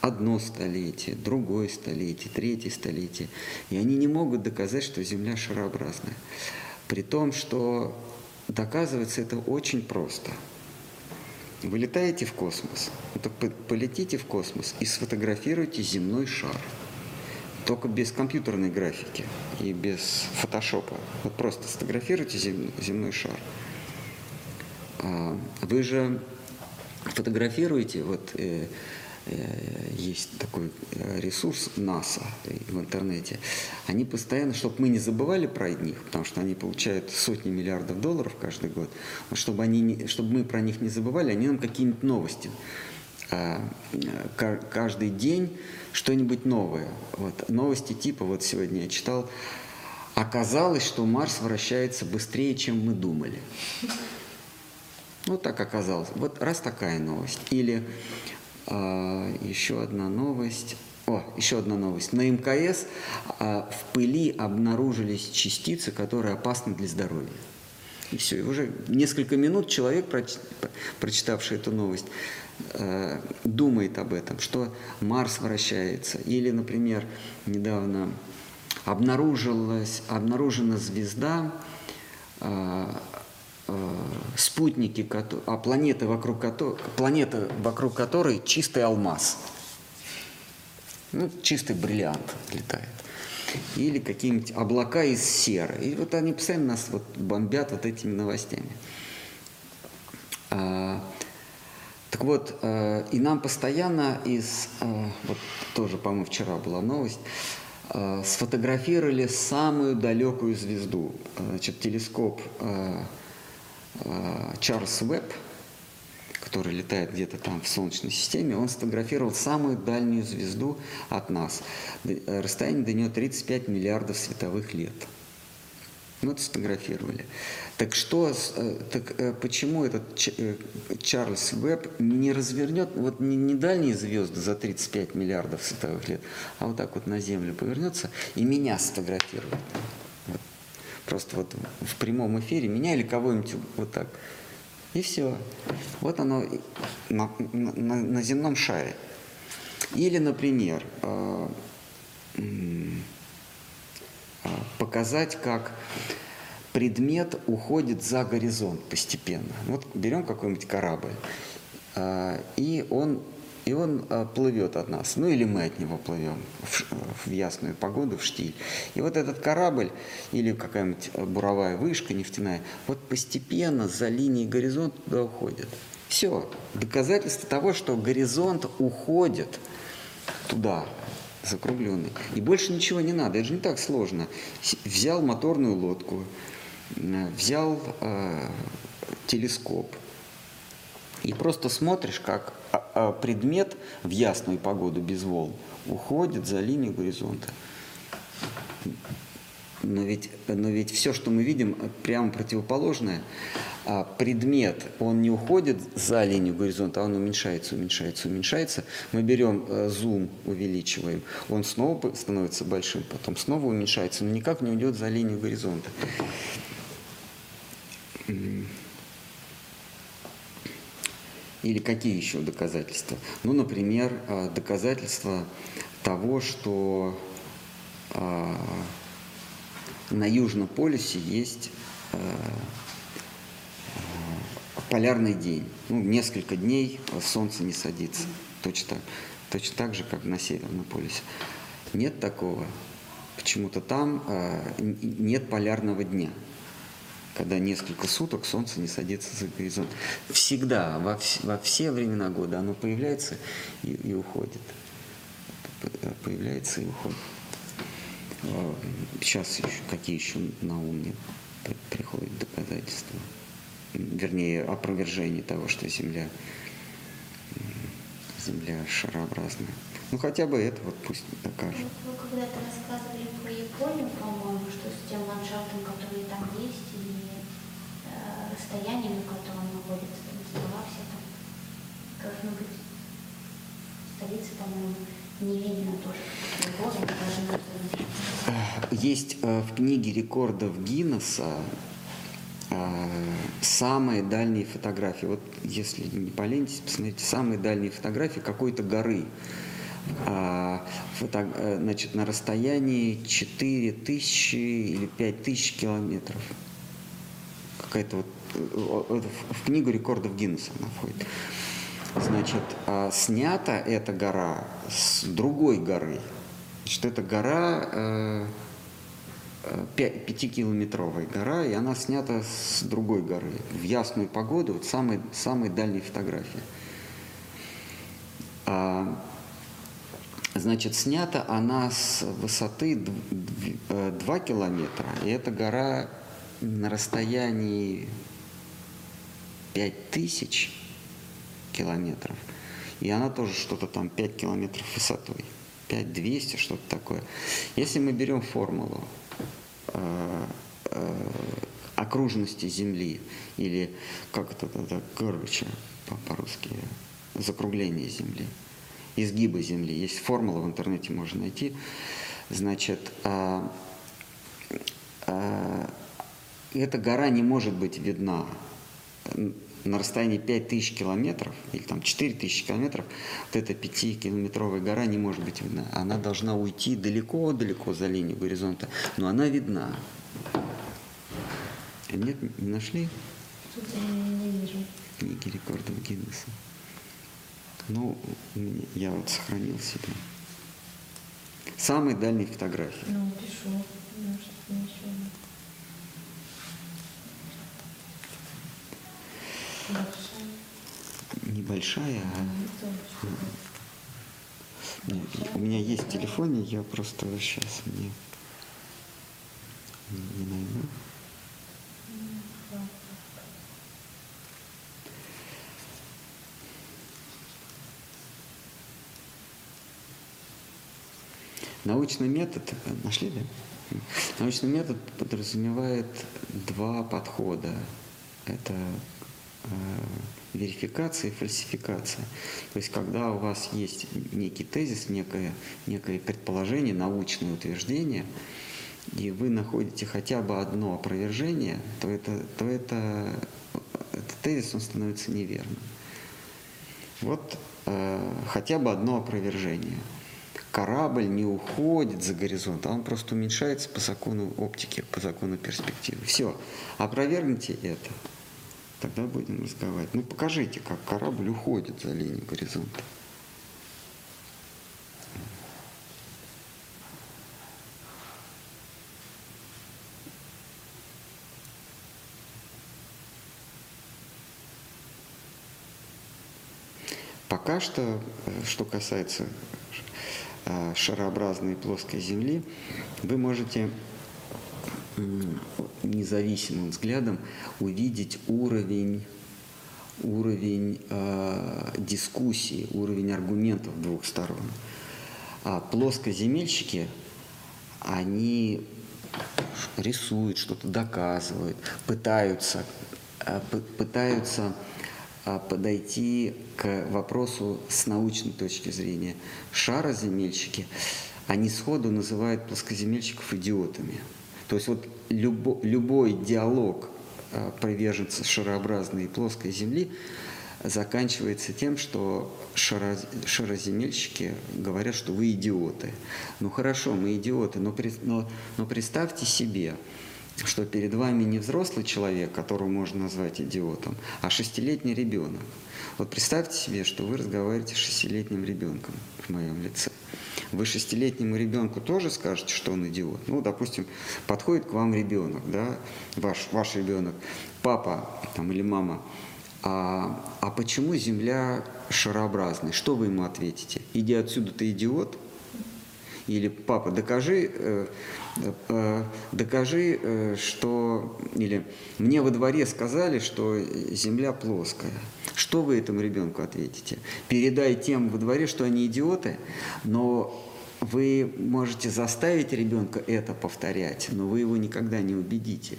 одно столетие, другое столетие, третье столетие, и они не могут доказать, что Земля шарообразная. При том, что доказывается это очень просто. Вы летаете в космос, так по- полетите в космос и сфотографируйте земной шар. Только без компьютерной графики и без фотошопа. Вот просто сфотографируйте зем- земной шар. А, Вы же фотографируете, вот э, э, есть такой э, ресурс НАСА в интернете, они постоянно, чтобы мы не забывали про них, потому что они получают сотни миллиардов долларов каждый год, чтобы, они чтобы мы про них не забывали, они нам какие-нибудь новости каждый день что-нибудь новое. Вот, новости типа, вот сегодня я читал, оказалось, что Марс вращается быстрее, чем мы думали. Ну, так оказалось. Вот раз такая новость. Или а, еще одна новость. О, еще одна новость. На МКС а, в пыли обнаружились частицы, которые опасны для здоровья. И все. И уже несколько минут человек, проч- прочитавший эту новость, э, думает об этом, что Марс вращается. Или, например, недавно обнаружилась, обнаружена звезда, э, э, спутники, а планеты вокруг, кото- планета, вокруг которой чистый алмаз. Ну, чистый бриллиант летает. Или какие-нибудь облака из серы. И вот они постоянно нас вот бомбят вот этими новостями. А, так вот, э, и нам постоянно из, э, вот тоже, по-моему, вчера была новость, э, сфотографировали самую далекую звезду. Э, Значит, телескоп э, э, Чарльз Уэбб, который летает где-то там в Солнечной системе, он сфотографировал самую дальнюю звезду от нас. Расстояние до нее 35 миллиардов световых лет. Это сфотографировали. Так что, э, так э, почему этот э, Чарльз Вебб не развернет, вот не, не дальние звезды за 35 миллиардов световых лет, а вот так вот на Землю повернется и меня сфотографирует. Вот. Просто вот в прямом эфире меня или кого-нибудь вот так. И все. Вот оно на, на- на- земном шаре. Или, например, э, показать, как предмет уходит за горизонт постепенно. Вот берем какой-нибудь корабль, а, и он, и он а, плывет от нас, ну или мы от него плывем в, в ясную погоду, в штиль. И вот этот корабль или какая-нибудь буровая вышка нефтяная, вот постепенно за линией горизонта туда уходит. Все, доказательство того, что горизонт уходит туда, закругленный. И больше ничего не надо, это же не так сложно. Взял моторную лодку, взял э, телескоп, и просто смотришь, как а, а, предмет в ясную погоду без волн уходит за линию горизонта. Но ведь, но ведь все, что мы видим, прямо противоположное. А предмет, он не уходит за линию горизонта, а он уменьшается, уменьшается, уменьшается. Мы берем э, зум, увеличиваем, он снова становится большим, потом снова уменьшается, но никак не уйдет за линию горизонта. Или какие еще доказательства? Ну, например, э, доказательства того, что а, на Южном полюсе есть э, э, полярный день. Ну, несколько дней солнце не садится. Точно так, точно так же, как на Северном полюсе. Нет такого. Почему-то там э, нет полярного дня, когда несколько суток солнце не садится за горизонт. Всегда, во, вс- во все времена года оно появляется и, и уходит. Появляется и уходит. Сейчас еще, какие еще на ум мне при- приходят доказательства? Вернее, опровержение того, что Земля, Земля шарообразная. Ну, хотя бы это вот пусть докажет. Вот Вы когда-то рассказывали про Японию, по-моему, что с тем ландшафтом, который там есть, и э, расстоянием, на котором находится там острова все там, быть столица, по-моему, Есть э, в книге рекордов Гиннесса э, самые дальние фотографии. Вот если не поленитесь, посмотрите, самые дальние фотографии какой-то горы. А, фото- э, значит, на расстоянии 4000 или 5000 километров. Какая-то вот в книгу рекордов Гиннесса она входит. Значит, а снята эта гора с другой горы. Значит, это гора э, э, пя- пятикилометровая гора, и она снята с другой горы. В ясную погоду, вот самые, самые дальние фотографии. А, значит, снята она с высоты 2 километра, и эта гора на расстоянии 5000 километров. и она тоже что-то там 5 километров высотой. 5200, что-то такое. Если мы берем формулу э, э, окружности Земли, или как это, это короче, по-русски, закругление Земли, изгиба Земли. Есть формула в интернете, можно найти. Значит, а, а, эта гора не может быть видна на расстоянии 5000 километров, или там 4000 километров, вот эта 5-километровая гора не может быть видна. Она должна уйти далеко-далеко за линию горизонта, но она видна. Нет, не нашли? Не, вижу. Книги рекордов Гиннесса. Ну, я вот сохранил себе. Самые дальние фотографии. Ну, пишу. Что ничего. Большая. Небольшая, а нет, у меня есть в телефоне, я просто сейчас мне не найду. Научный метод, нашли, да? Научный метод подразумевает два подхода. Это верификация и фальсификация. То есть, когда у вас есть некий тезис, некое, некое предположение, научное утверждение, и вы находите хотя бы одно опровержение, то это, то это этот тезис он становится неверным. Вот э, хотя бы одно опровержение – корабль не уходит за горизонт, а он просто уменьшается по закону оптики, по закону перспективы. Все, опровергните это, тогда будем разговаривать. Ну покажите, как корабль уходит за линию горизонта. Пока что, э, что касается Э, шарообразной плоской Земли, вы можете независимым взглядом увидеть уровень уровень э, дискуссии, уровень аргументов двух сторон. А плоскоземельщики, они рисуют, что-то доказывают, пытаются, э, пытаются а, подойти к вопросу с научной точки зрения. Шароземельщики, они сходу называют плоскоземельщиков идиотами. То есть вот любо, любой диалог а, приверженцев шарообразной и плоской Земли заканчивается тем, что шаро, шароземельщики говорят, что вы идиоты. Ну хорошо, мы идиоты, но, но, но представьте себе, что перед вами не взрослый человек, которого можно назвать идиотом, а шестилетний ребенок. Вот представьте себе, что вы разговариваете с шестилетним ребенком в моем лице. Вы шестилетнему ребенку тоже скажете, что он идиот. Ну, допустим, подходит к вам ребенок, да, ваш, ваш ребенок, папа там, или мама, а, а почему Земля шарообразная? Что вы ему ответите? Иди отсюда, ты идиот? Или папа, докажи, э, э, докажи, э, что... Или мне во дворе сказали, что земля плоская. Что вы этому ребенку ответите? Передай тем во дворе, что они идиоты, но вы можете заставить ребенка это повторять, но вы его никогда не убедите.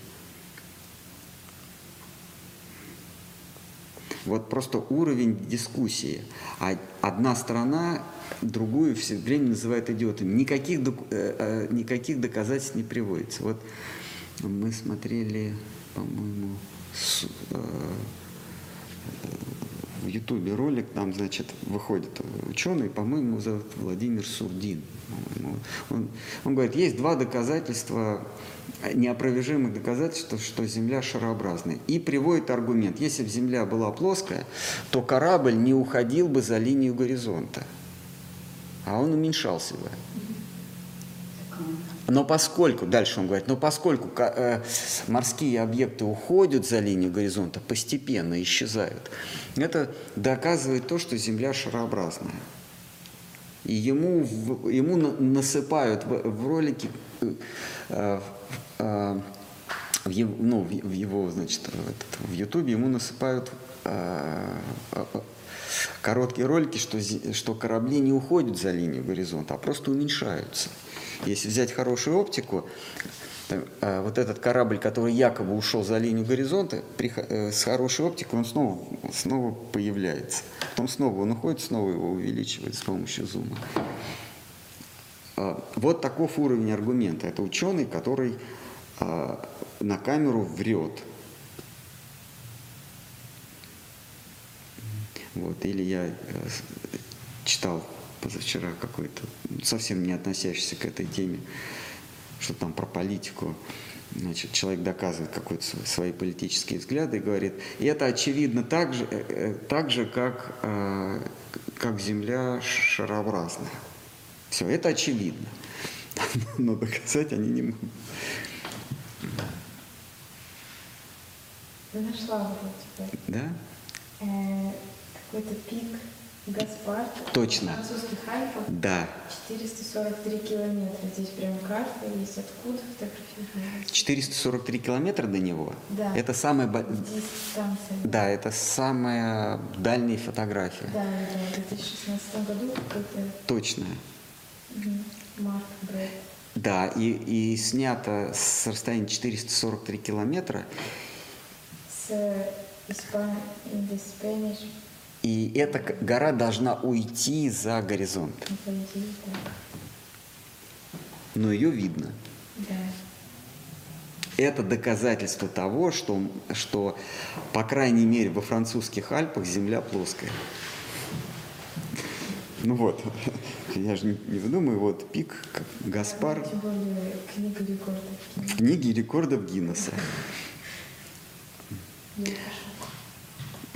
Вот просто уровень дискуссии. А одна сторона другую все время называют идиотами. Никаких, э, э, никаких доказательств не приводится. Вот мы смотрели, по-моему, с, э, в Ютубе ролик, там, значит, выходит ученый, по-моему, зовут Владимир Сурдин. Он, он говорит, есть два доказательства, неопровержимых доказательства, что Земля шарообразная. И приводит аргумент, если бы Земля была плоская, то корабль не уходил бы за линию горизонта а он уменьшался бы. Но поскольку, дальше он говорит, но поскольку э, морские объекты уходят за линию горизонта, постепенно исчезают, это доказывает то, что Земля шарообразная. И ему, ему насыпают в, в ролике э, э, в его, ну, в в его, значит, в, в Ютубе ему насыпают короткие ролики, что, что корабли не уходят за линию горизонта, а просто уменьшаются. Если взять хорошую оптику, там, а, вот этот корабль, который якобы ушел за линию горизонта, при э, с хорошей оптикой он снова, снова появляется. Потом снова он уходит, снова его увеличивает с помощью зума. А, Вот таков уровень аргумента. Это ученый, который а, на камеру врет. Вот. Или я э, читал позавчера какой-то, совсем не относящийся к этой теме, что там про политику. Значит, человек доказывает какой-то свой- свои политические взгляды и говорит, и это очевидно так же, э, э, так же как, э, как Земля шарообразная. Все, это очевидно. Но доказать они не могут. Нашла вроде бы. Да? Э, Какой-то пик Гаспар. Точно. Французских Альпах. Да. 443 километра. Здесь прям карта есть. Откуда фотографировать? 443 километра до него. Да. Это самая... Дистанция. Да, это самая дальняя фотография. Да, да, в 2016 году Точная. мгм, Марк Брэд. Да, и, и снято с расстояния 443 километра. С Испан... the Spanish И эта гора должна уйти за горизонт. Но ее видно. Да. Это доказательство того, что, что, по крайней мере, во французских Альпах земля плоская. Ну вот, я же не, не выдумываю, вот пик как Гаспар книга рекордов. в книге рекордов Гиннесса. Не сошло.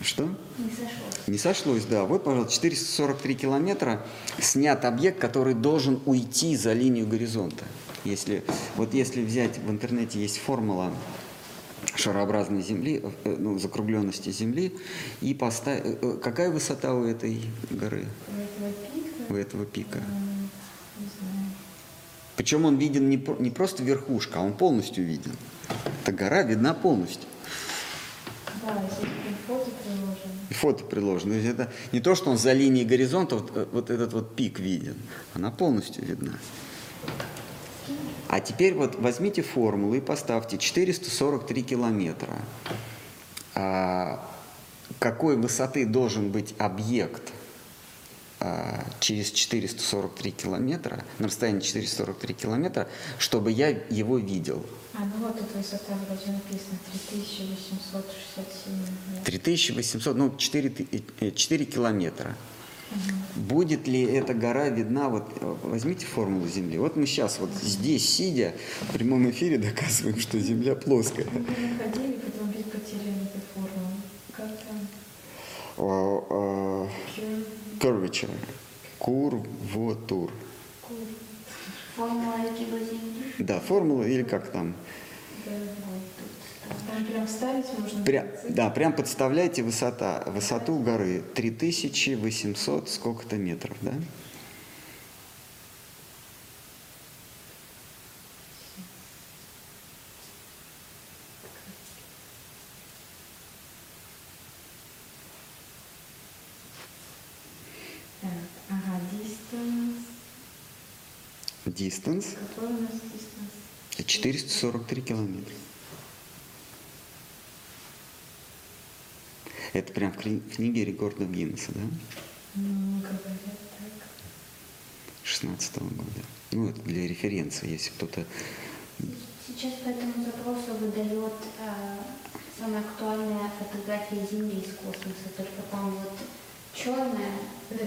Что? Не сошло. Не сошлось, да. Вот, пожалуйста, 443 километра снят объект, который должен уйти за линию горизонта. Если, вот если взять в интернете есть формула шарообразной Земли, э, ну, закругленности Земли, и поставить... Какая высота у этой горы, У этого пика, у этого пика? Причем он виден не, не просто верхушка, а он полностью виден. Эта гора видна полностью. да, здесь прям фото приложено. Фото приложено. Это не то, что он за линией горизонта, вот, э, вот этот вот пик виден. Она полностью видна. А теперь вот возьмите формулу и поставьте 443 километра. А, какой высоты должен быть объект через 443 километра, на расстоянии 443 километра, чтобы я его видел? А, ну вот тут высота вроде написано 3867 метров. 3800, ну 4, ты- э, 4 километра. Будет ли эта гора видна? Вот э, возьмите формулу Земли. Вот мы сейчас вот здесь, сидя, в прямом эфире доказываем, что Земля плоская. Мы находили, потом потеряли эту формулу. Как там? Curvature. Курвотур. кур. Формула Земли. Да, формула или как там? Там прям ставить можно? Прям, да, прям подставляйте высота, высоту горы 3800 сколько-то метров, да? Так, ага, distance. Distance Какой у нас distance? 443 километра. Это прям в кни- в книге рекордов Гиннесса, да? Ну, говорят так. 16 года. Ну, это для референции, если кто-то... Сейчас по этому запросу выдает э, самая актуальная фотография Земли из космоса, только там вот черная,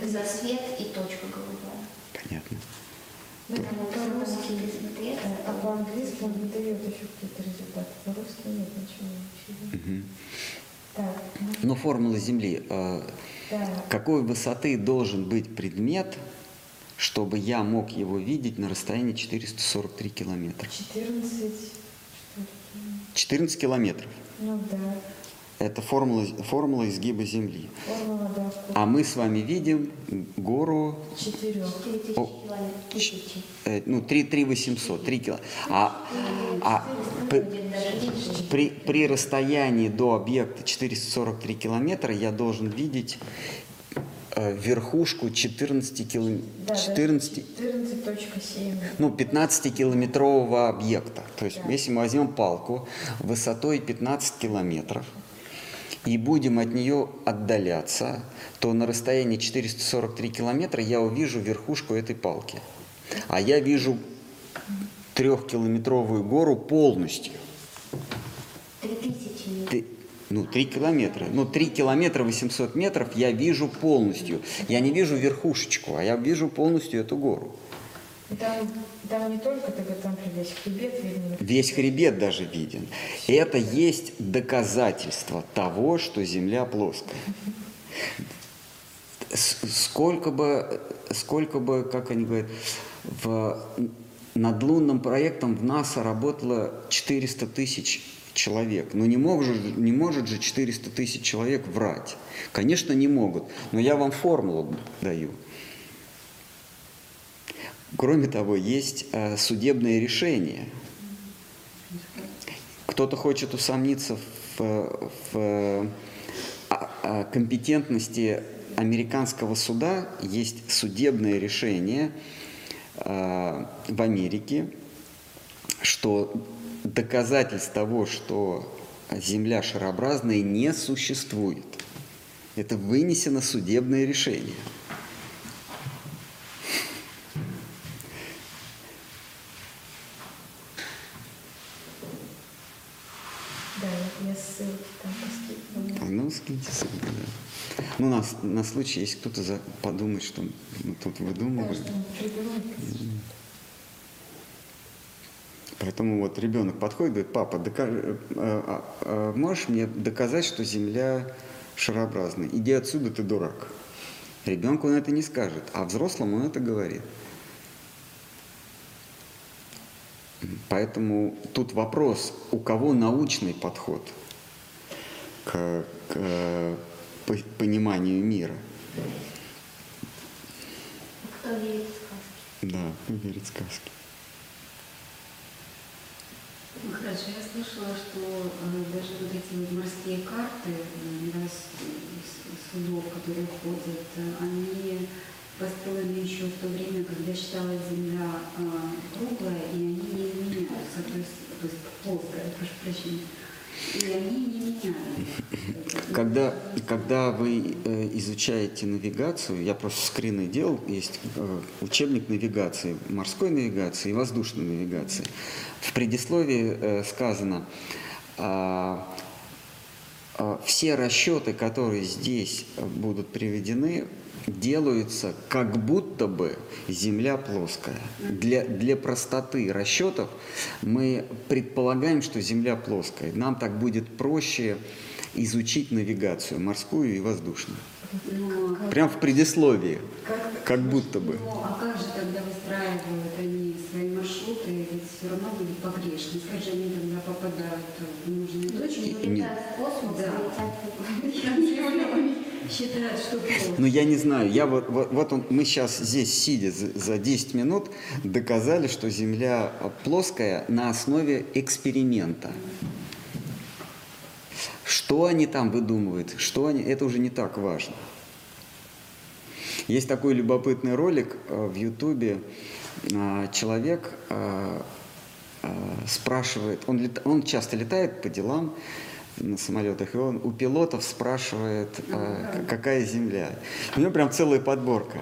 за свет и точка голубая. Понятно. По-русски, смотреть, э, а по-английски он выдает еще какие-то результаты. По-русски нет ничего. Так, ну, Но формула Земли. э, да. Какой высоты должен быть предмет, чтобы я мог его видеть на расстоянии 443 километра? 14, что ли? 14 километров. Ну да. Это формула, формула изгиба Земли. Формула, да? А мы с вами видим гору, Четырех. 4000 О. Тысячи. э, ну, 3, 3 800, 3 кило. А, а при, при расстоянии до объекта 443 километра я должен видеть э, верхушку 14 километров. Да, да, 14, 14.7. ну, 15-километрового объекта. То есть, если мы возьмем палку высотой 15 километров и будем от нее отдаляться, то на расстоянии 443 километра я увижу верхушку этой палки. А я вижу трехкилометровую гору полностью. 3000 метров. Ты- ну, 3 километра. Ну, 3 километра 800 метров я вижу полностью. Я не вижу верхушечку, а я вижу полностью эту гору. Там, там не только там весь хребет видно. Весь хребет даже виден. Это есть доказательство того, что Земля плоская. Сколько бы, сколько бы, как они говорят, в, над лунным проектом в НАСА работало 400 тысяч человек. Но не может, не может же 400 тысяч человек врать. Конечно, не могут. Но я вам формулу даю. Кроме того, есть э, судебные решения. Кто-то хочет усомниться в, в, э, а- а, компетентности американского суда. Есть судебное решение э, в Америке, что доказательств того, что Земля шарообразная, не существует. Это вынесено судебное решение. Да, я, я ссылки там поскидывала. А, Ну, скиньте ссылку, да. Ну, на, на случай, если кто-то за- подумает, что мы тут Да, выдумываем. приберут. Поэтому вот ребенок подходит, говорит, папа, докажи, э, а, а, можешь мне доказать, что Земля шарообразная? Иди отсюда, ты дурак. Ребенку он это не скажет, а взрослому он это говорит. Поэтому тут вопрос, у кого научный подход к, к, э, по- пониманию мира. Кто верит в сказки? Да, кто верит в сказки. Ну, Хорошо, я слышала, что э, даже вот эти вот морские карты э, да, с- с- судов, которые ходят, они построены еще в то время, когда считалась Земля круглая, и они не меняются, то есть, то есть плоская, прошу прощения. Когда, когда вы э, изучаете навигацию, я просто скрины делал, есть э, учебник навигации, морской навигации и воздушной навигации. В предисловии э, сказано, а, а, все расчеты, которые здесь будут приведены, делаются как будто бы Земля плоская. Для, для простоты расчетов мы предполагаем, что Земля плоская. Нам так будет проще изучить навигацию морскую и воздушную. Но, Прям в предисловии, как будто бы. ну, а как же тогда выстраивают они свои маршруты, ведь все равно будет погрешность, как же они тогда попадают в нужные точки? И- не- Улетают в космос, Да. Считают, что плохо. Ну, я не знаю, я вот, вот, вот он, мы сейчас здесь, сидя за, за 10 минут, доказали, что Земля плоская на основе эксперимента. Что они там выдумывают, что они, это уже не так важно. Есть такой любопытный ролик э, в Ютубе. А, Человек а, а, спрашивает, он, он часто летает по делам на самолетах, и он у пилотов спрашивает, к- какая земля. У него прям целая подборка.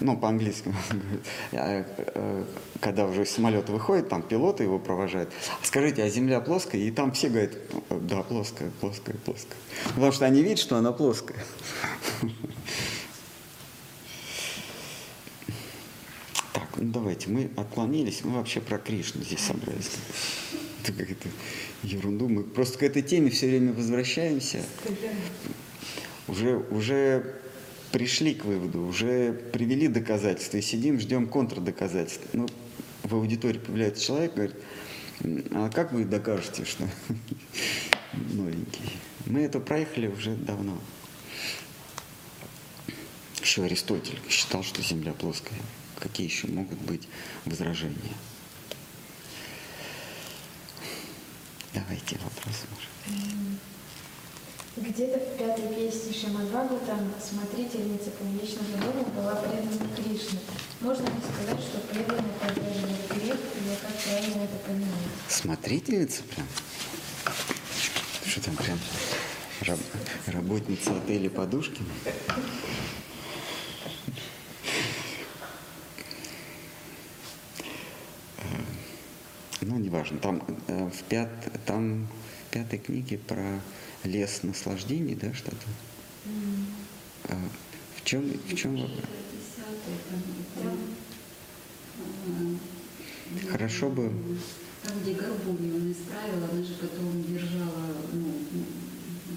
Ну, по-английски. А, э, Когда уже из самолета выходит, там пилоты его провожают. Скажите, а земля плоская? И там все говорят, да, плоская, плоская, плоская. Потому что они видят, что она плоская. Так, ну давайте, мы отклонились, мы вообще про Кришну здесь собрались. Это какая-то ерунду. Мы просто к этой теме все время возвращаемся. Уже, уже пришли к выводу, уже привели доказательства и сидим, ждем контрдоказательств. Ну, в аудитории появляется человек, говорит, а как вы докажете, что новенький? Мы это проехали уже давно. Еще Аристотель считал, что Земля плоская. Какие еще могут быть возражения? Давайте вопрос, может. Где-то в пятой песне Шамадвагутам смотрительница публичного дома была предана Кришне. Можно ли сказать, что преданный поддерживает грех, или как правильно это понимать? Смотрительница прям? Что там прям? Раб- работница отеля Подушкина? Ну, неважно. Там, э, в пят, там в пятой книге про лес наслаждений, да, что-то? Э, В чем, в чем вопрос? А, Хорошо бы- Там, где горбунью он исправил, она же потом держала, ну, ну,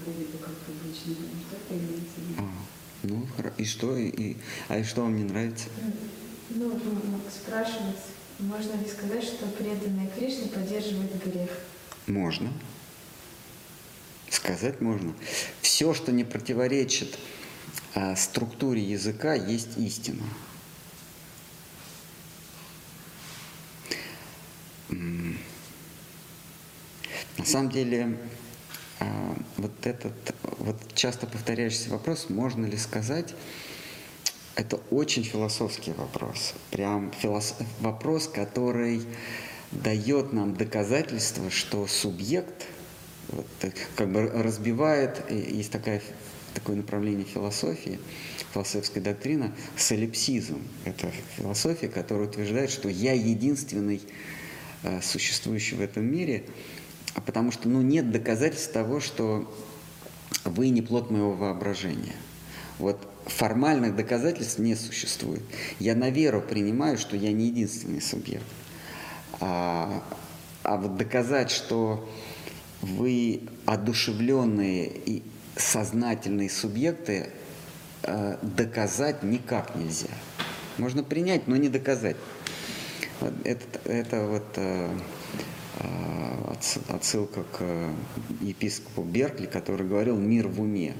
вроде бы как обычно. Это имеется в виду. А, ну, хоро- и что? И, и- а и что вам не нравится? Ну, ну, спрашивается, можно ли сказать, что преданные Кришне поддерживает грех? Можно. Сказать можно. Все, что не противоречит а, структуре языка, есть истина. На самом деле, а, вот этот вот часто повторяющийся вопрос, можно ли сказать, это очень философский вопрос. Прям филос- вопрос, который дает нам доказательство, что субъект вот, э, как бы разбивает, э, есть такая, такое направление философии, философская доктрина, солипсизм. Это философия, которая утверждает, что я единственный э, существующий в этом мире, потому что ну, нет доказательств того, что вы не плод моего воображения. Вот формальных доказательств не существует. Я на веру принимаю, что я не единственный субъект. А, а вот доказать, что вы одушевленные и сознательные субъекты, э, доказать никак нельзя. Можно принять, но не доказать. Вот Это, это вот э, э, отс- отсылка к епископу Беркли, который говорил «мир в уме».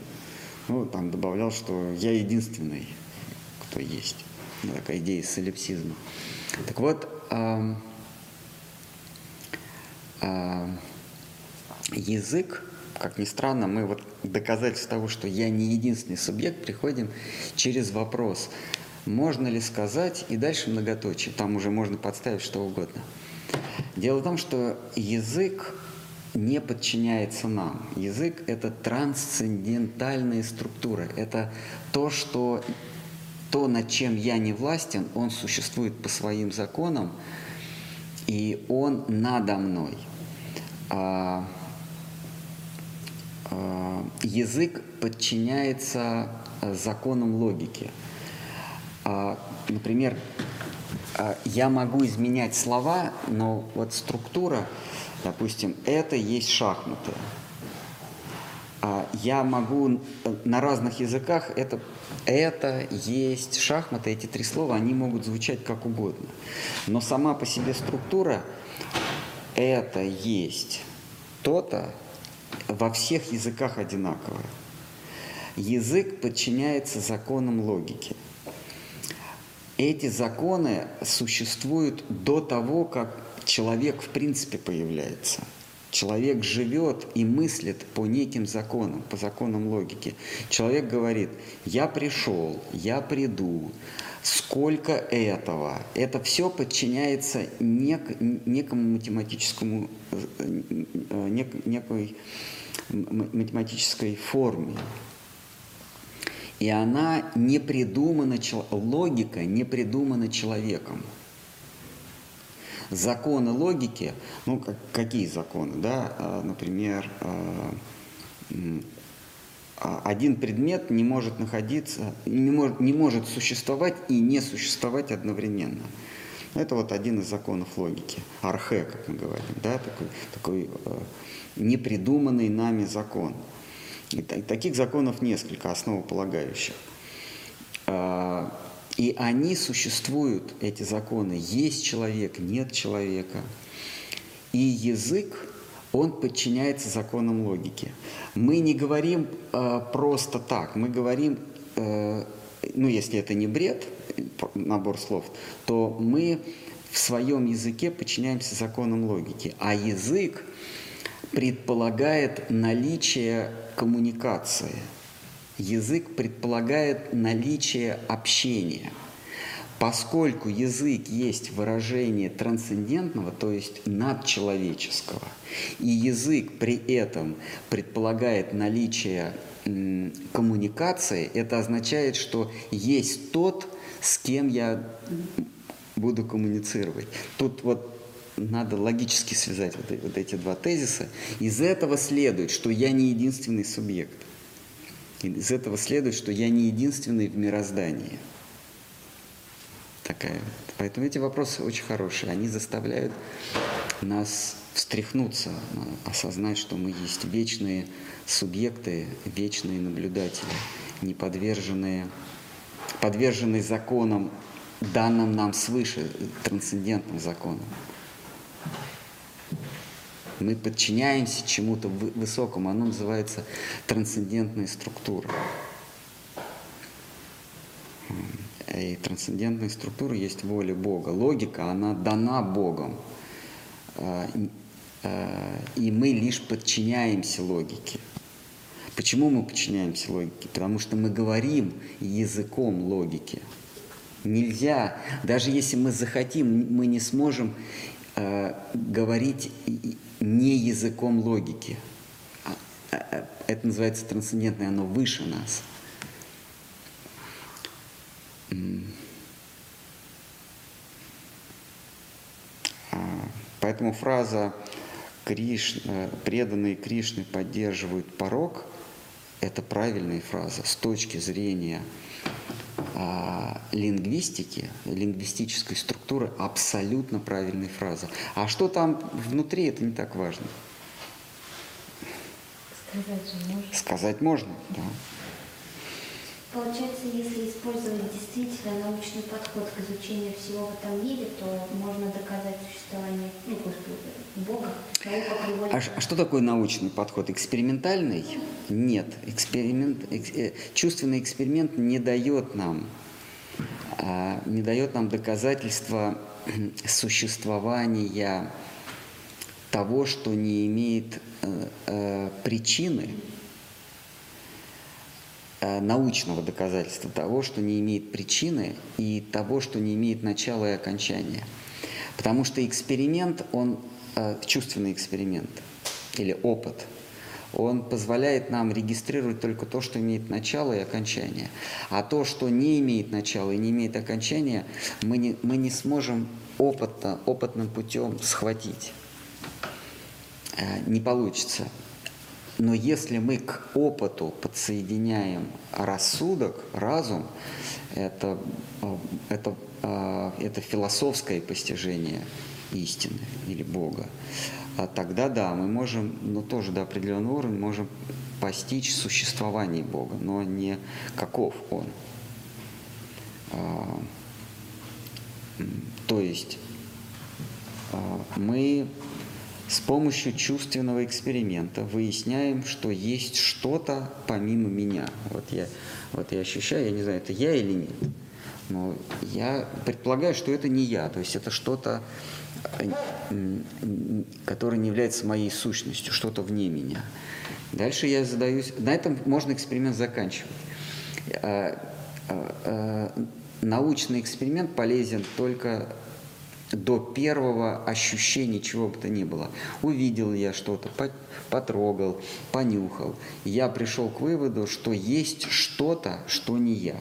Ну, там добавлял, что я единственный, кто есть. Такая идея солипсизма. Так вот, ам, ам, язык, как ни странно, мы вот к доказательству того, что я не единственный субъект, приходим через вопрос, можно ли сказать, и дальше многоточие, там уже можно подставить что угодно. Дело в том, что язык не подчиняется нам. Язык – это трансцендентальная структура. Это то, что то, над чем я не властен, он существует по своим законам, и он надо мной. А, а, язык подчиняется законам логики. А, например, а, я могу изменять слова, но вот структура, допустим, это есть шахматы. А я могу э, на разных языках это, это есть шахматы, эти три слова, они могут звучать как угодно. Но сама по себе структура это есть то-то во всех языках одинаковое. Язык подчиняется законам логики. Эти законы существуют до того, как человек в принципе появляется. Человек живет и мыслит по неким законам, по законам логики. Человек говорит, я пришел, я приду, сколько этого. Это все подчиняется нек, некому математическому, э, э, нек, некой математической форме. И она не придумана, логика не придумана человеком. Законы логики, ну как, какие законы, да, А, например, а, а, один предмет не может находиться, не может, не может существовать и не существовать одновременно. Это вот один из законов логики. Архе, как мы говорим, да, такой, такой э, непридуманный нами закон. И та- таких законов несколько, основополагающих. И они существуют, эти законы. Есть человек, нет человека. И язык, он подчиняется законам логики. Мы не говорим э, просто так, мы говорим, э, ну если это не бред, набор слов, то мы в своем языке подчиняемся законам логики, а язык предполагает наличие коммуникации. Язык предполагает наличие общения. Поскольку язык есть выражение трансцендентного, то есть надчеловеческого, и язык при этом предполагает наличие коммуникации, это означает, что есть тот, с кем я буду коммуницировать. Тут вот надо логически связать вот, вот эти два тезиса. Из этого следует, что я не единственный субъект. Из этого следует, что я не единственный в мироздании. Такая. Поэтому эти вопросы очень хорошие. Они заставляют нас встряхнуться, осознать, что мы есть вечные субъекты, вечные наблюдатели, не подверженные, подверженные законам, данным нам свыше, трансцендентным законам. Мы подчиняемся чему-то высокому, оно называется трансцендентная структура. И трансцендентная структура есть воля Бога. Логика, она дана Богом. А, а, и мы лишь подчиняемся логике. Почему мы подчиняемся логике? Потому что мы говорим языком логики. Нельзя, даже если мы захотим, мы не сможем э, говорить не языком логики. А, а, это называется трансцендентное, оно выше нас. Поэтому фраза Кришна, преданные Кришны поддерживают порог – это правильная фраза с точки зрения а, лингвистики, лингвистической структуры абсолютно правильная фраза. А что там внутри, это не так важно. Сказать же можно. Сказать можно, да. Получается, если использовать действительно научный подход к изучению всего в этом мире, то можно доказать существование ну, Бога. А, а что такое научный подход? Экспериментальный? Нет. Эксперимент, э, чувственный эксперимент не дает нам, а, не дает нам доказательства существования того, что не имеет э, э, причины, Э, научного доказательства того, что не имеет причины и того, что не имеет начала и окончания. Потому что эксперимент, он э, чувственный эксперимент или опыт, он позволяет нам регистрировать только то, что имеет начало и окончание. А то, что не имеет начала и не имеет окончания, мы не, мы не сможем опытно, опытным путем схватить. Э, не получится. Но если мы к опыту подсоединяем рассудок, разум, это, э, это, э, это философское постижение истины или Бога, а тогда да, мы можем, ну тоже до определенного уровня, можем постичь существование Бога, но не каков Он. А, то есть а, мы с помощью чувственного эксперимента выясняем, что есть что-то помимо меня. Вот я, вот я ощущаю, я не знаю, это я или нет. Но я предполагаю, что это не я. То есть это что-то, которое не является моей сущностью, что-то вне меня. Дальше я задаюсь... На этом можно эксперимент заканчивать. А, а, а, научный эксперимент полезен только до первого ощущения чего бы то ни было. Увидел я что-то, потрогал, понюхал. Я пришел к выводу, что есть что-то, что не я.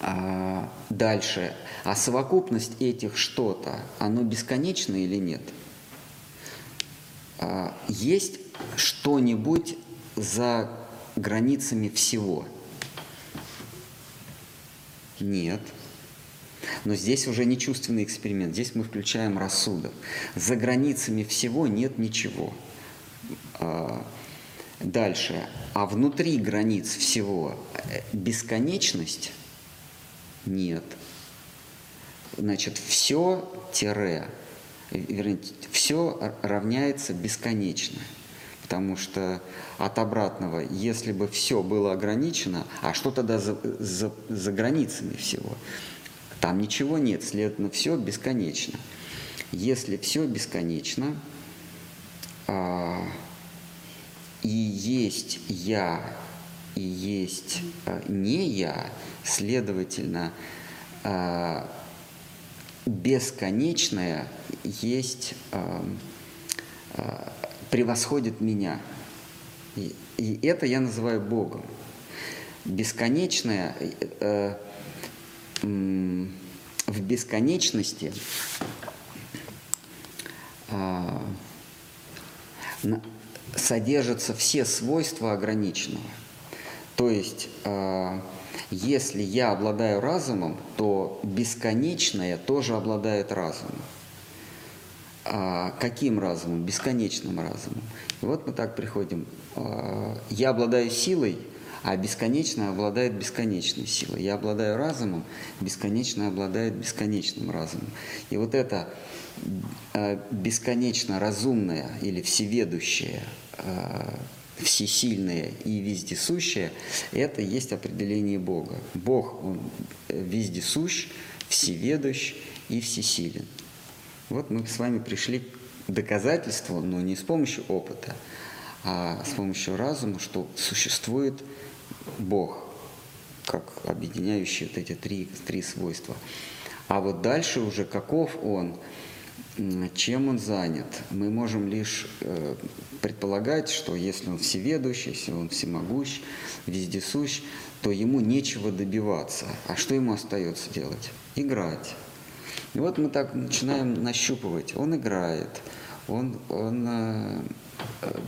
А дальше. А совокупность этих что-то, оно бесконечно или нет? А есть что-нибудь за границами всего? Нет. Но здесь уже не чувственный эксперимент, здесь мы включаем рассудок. За границами всего нет ничего. А, дальше. А внутри границ всего э, бесконечность? Нет. Значит, все тире вернее, все равняется бесконечно. Потому что от обратного, если бы все было ограничено, а что тогда за, за, за границами всего? Там ничего нет, следовательно, все бесконечно. Если все бесконечно, а, и есть я, и есть а, не я, следовательно, а, бесконечное есть, а, а, превосходит меня. И, и это я называю Богом. Бесконечное э, в бесконечности э, содержатся все свойства ограниченного. То есть, э, если я обладаю разумом, то бесконечное тоже обладает разумом. А каким разумом? Бесконечным разумом. И вот мы так приходим. А, я обладаю силой, а бесконечное обладает бесконечной силой. Я обладаю разумом, бесконечное обладает бесконечным разумом. И вот это а, бесконечно разумное или всеведущее, а, всесильное и вездесущее, это есть определение Бога. Бог, Он вездесущ, всеведущ и всесилен. Вот мы с вами пришли к доказательству, но не с помощью опыта, а с помощью разума, что существует Бог, как объединяющий вот эти три, три свойства. А вот дальше уже каков Он, чем он занят, мы можем лишь э, предполагать, что если он всеведущий, если он всемогущ, вездесущ, то ему нечего добиваться. А что ему остается делать? Играть. И вот мы так начинаем нащупывать. Он играет, он, он э,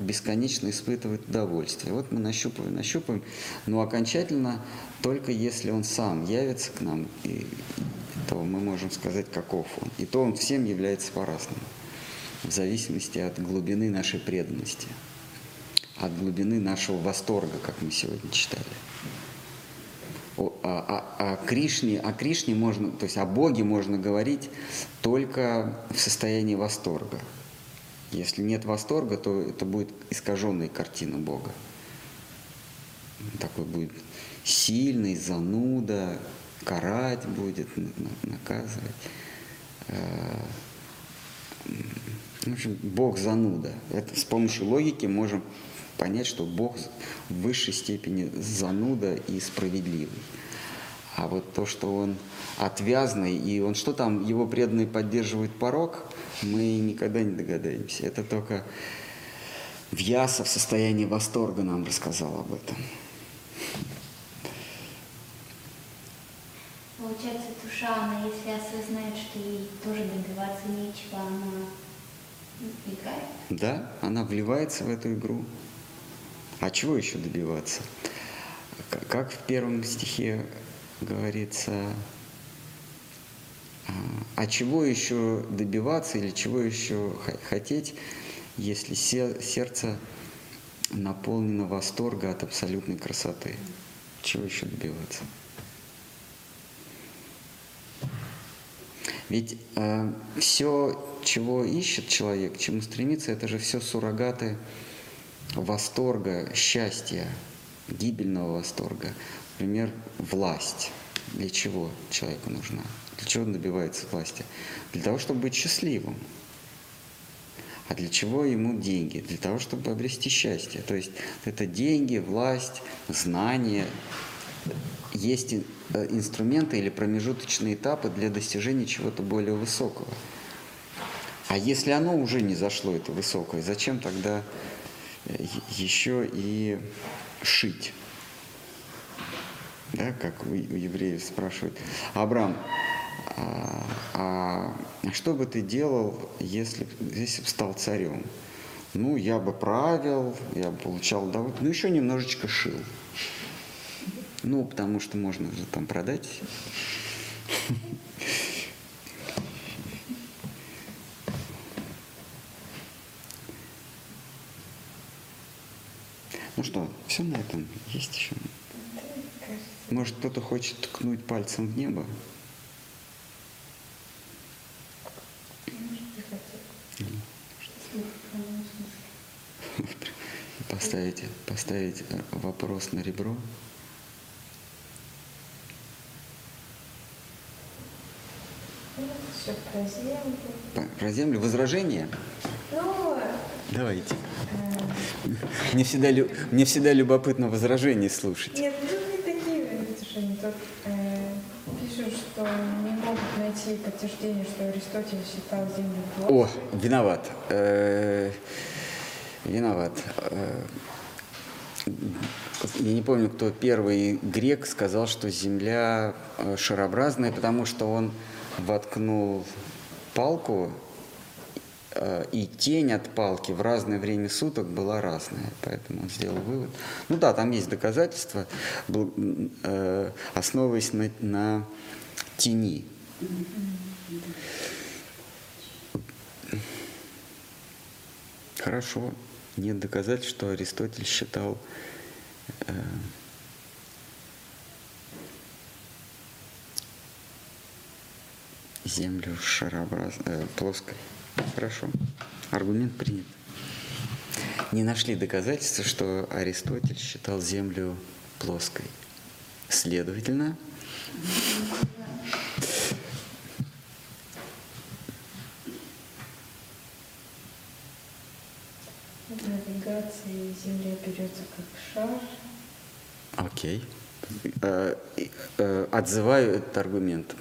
бесконечно испытывает удовольствие. Вот мы нащупываем, нащупываем, но окончательно только если он сам явится к нам, и, то мы можем сказать, каков он. И то он всем является по-разному, в зависимости от глубины нашей преданности, от глубины нашего восторга, как мы сегодня читали о, о, о, Кришне, о Кришне можно, то есть о Боге можно говорить только в состоянии восторга. Если нет восторга, то это будет искаженная картина Бога. Такой будет сильный, зануда, карать будет, наказывать. Э, в общем, Бог зануда. Это с помощью логики можем понять, что Бог в высшей степени зануда и справедливый. А вот то, что он отвязный, и он что там, его преданные поддерживают порог, мы никогда не догадаемся. Это только Вьяса в состоянии восторга нам рассказал об этом. Получается, душа, она если осознает, что ей тоже добиваться нечего, она играет? Да, она вливается в эту игру. А чего еще добиваться? Как в первом стихе говорится, а, а чего еще добиваться или чего еще хотеть, если сердце наполнено восторга от абсолютной красоты? Чего еще добиваться? Ведь э, все, чего ищет человек, чему стремится, это же все суррогаты восторга, счастья, гибельного восторга. Например, власть. Для чего человеку нужна? Для чего он добивается власти? Для того, чтобы быть счастливым. А для чего ему деньги? Для того, чтобы обрести счастье. То есть это деньги, власть, знания. Есть э, инструменты или промежуточные этапы для достижения чего-то более высокого. А если оно уже не зашло, это высокое, зачем тогда еще и шить. Да, как у, евреев спрашивают, Абрам, а, а что бы ты делал, если, если бы стал царем? Ну, я бы правил, я бы получал удовольствие, ну, еще немножечко шил. Ну, потому что можно же там продать. Ну что, все на этом? Есть еще? Может, кто-то хочет ткнуть пальцем в небо? Поставить, поставить э, вопрос на ребро. Все про землю. По, про землю? Возражение? Ну, Давайте. Э. Мне всегда, мне всегда любопытно возражение слушать. Нет, ну, они тут э, пишут, что не могут найти подтверждение, что Аристотель считал землю О, плоской. виноват. Э, Виноват. Э, Я не помню, кто первый грек сказал, что Земля э, шарообразная, потому что он воткнул палку, и тень от палки в разное время суток была разная. Поэтому он сделал вывод. Ну да, там есть доказательства, э, основываясь на, на тени. Хорошо. Нет доказательств, что Аристотель считал э, Землю шарообразной, э, плоской. Хорошо. Аргумент принят. Не нашли доказательства, что Аристотель считал Землю плоской. Следовательно, В навигации Земля берется как шар. Окей. Э, э, Отзываю этот аргумент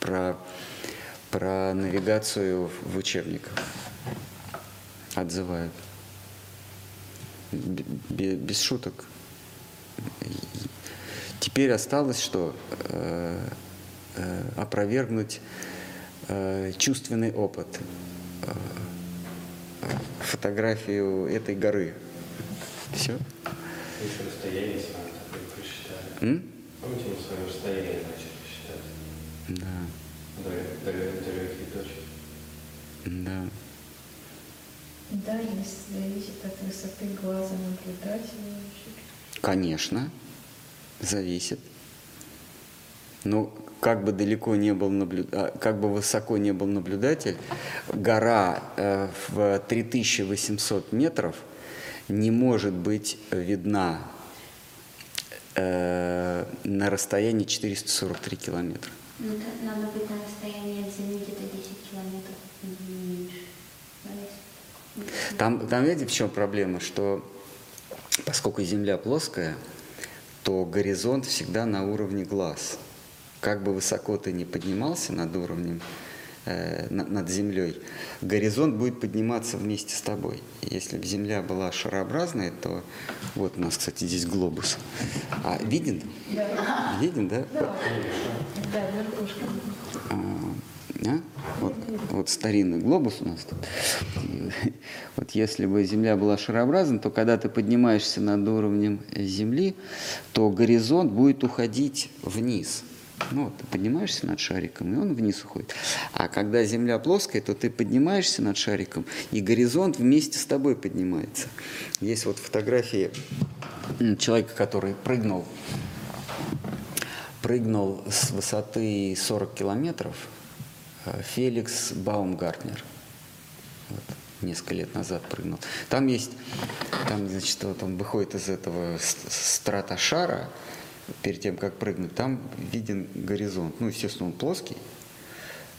про, про, навигацию в учебниках. Отзываю. Б- бе- Без шуток. Теперь осталось что? Э, э, Опровергнуть э, чувственный опыт. Фотографию этой горы. Все? Еще расстояние с вами такое просчитали. М? Помните, мы с вами расстояние начали считать? Да. До, до, до легких точек. Да. Да, если зависит от высоты глаза наблюдателя. Конечно, зависит. Но как бы далеко не был наблю... а, как бы высоко не был наблюдатель, гора э, в 3800 метров не может быть видна э, на расстоянии 443 километра. Ну, это надо быть на расстоянии от Земли где-то 10 километров меньше. Там, там видите, в чем проблема, что поскольку Земля плоская, то горизонт всегда на уровне глаз. Как бы высоко ты ни поднимался над уровнем, э, на- над Землей, горизонт будет подниматься вместе с тобой. Если бы Земля была шарообразная, то вот у нас, кстати, здесь глобус. А виден? Да, Виден, да? да, да, верхушка. А? Вот, вот старинный глобус у нас тут. И Вот если бы Земля была шарообразна, то когда ты поднимаешься над уровнем Земли, то горизонт будет уходить вниз. Ну, вот ты поднимаешься над шариком, и он вниз уходит. А когда Земля плоская, то ты поднимаешься над шариком, и горизонт вместе с тобой поднимается. Есть вот фотографии человека, который прыгнул прыгнул с высоты 40 километров Феликс Баумгартнер. Вот, несколько лет назад прыгнул. Там есть, там, значит, вот он выходит из этого стратошара, перед тем, как прыгнуть, там виден горизонт. Ну, естественно, он плоский.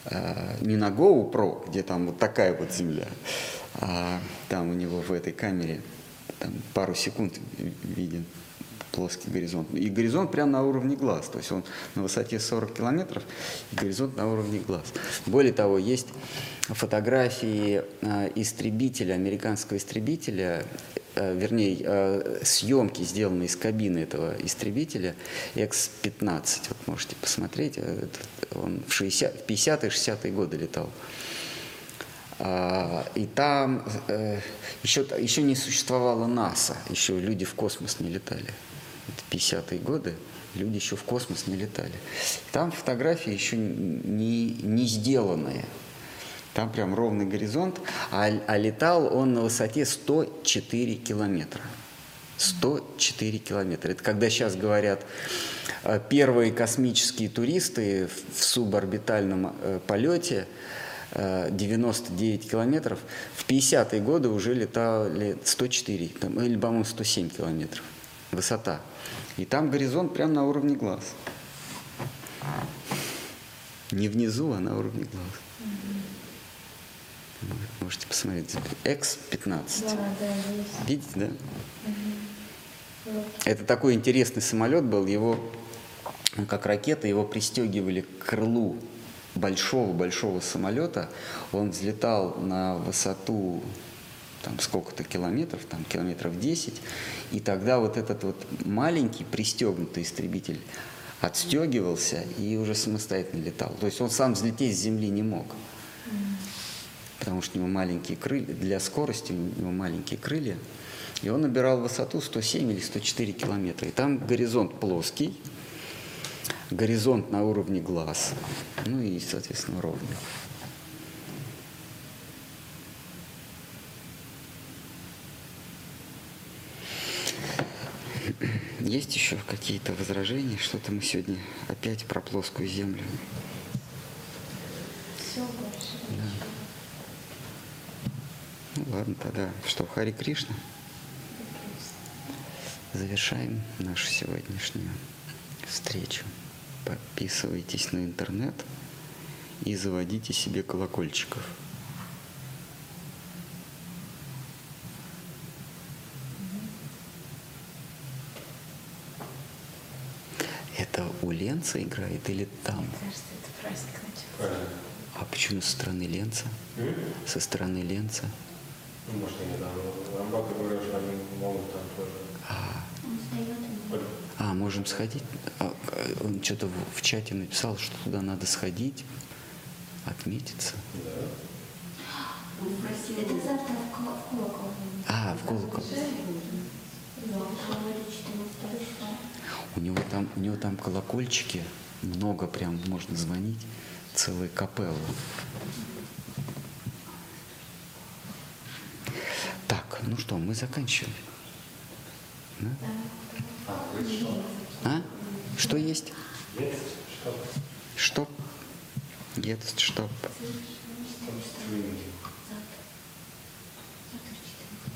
Э, Не на GoPro, где там вот такая вот земля, а там у него в этой камере там пару секунд ви- виден плоский горизонт. И горизонт прямо на уровне глаз. То есть он на высоте 40 километров, и горизонт на уровне глаз. Более того, есть фотографии э, истребителя, американского истребителя, э, вернее, э, съемки, сделанные из кабины этого истребителя, X-15. Вот можете посмотреть. Он в, 60, в 50-е, 60-е годы летал. А, И там еще, еще не существовало НАСА, еще люди в космос не летали. Это 50-е годы, люди еще в космос не летали. Там фотографии еще не, не сделанные. Там прям ровный горизонт, а, а летал он на высоте 104 километра. 104 километра. Это когда сейчас говорят, э, первые космические туристы в суборбитальном э, полете э, 99 километров. В 50-е годы уже летали 104, там, или, по-моему, 107 километров высота. И там горизонт прямо на уровне глаз. Не внизу, а на уровне глаз. Вы Можете посмотреть. X-15. Да, да. Видите, да? Вот. Это такой интересный самолет был. Его, он как ракета, его пристегивали к крылу большого-большого самолета. Он взлетал на высоту там сколько-то километров, там километров 10. И тогда вот этот вот маленький пристегнутый истребитель отстегивался и уже самостоятельно летал. То есть он сам взлететь с земли не мог. Потому что у него маленькие крылья, для скорости у него маленькие крылья. И он набирал высоту 107 или 104 километра. И там горизонт плоский, горизонт на уровне глаз, ну и, соответственно, ровный. Есть еще какие-то возражения? Что-то мы сегодня опять про плоскую землю. Все больше. Ну ладно, тогда что, Хари Кришна? Завершаем нашу сегодняшнюю встречу. Подписывайтесь на интернет и заводите себе колокольчиков. Это у Ленца играет или там? Мне кажется, это праздник начался. А почему со стороны Ленца? М? Со стороны Ленца? Ну, может, я не знаю. Амбака говорил, что они могут там тоже. А, Он. А, можем сходить? А, а, Он что-то в, в чате написал, что туда надо сходить, отметиться. Да. Он просил... Это завтра в Ко- в колокол. А, в колокол. Да, говорит, 14 числа. У него там, у него там колокольчики, много прям можно звонить, целая капелла. Так, ну что, мы заканчиваем. Да? А? Что есть? Что? Что? Есть что?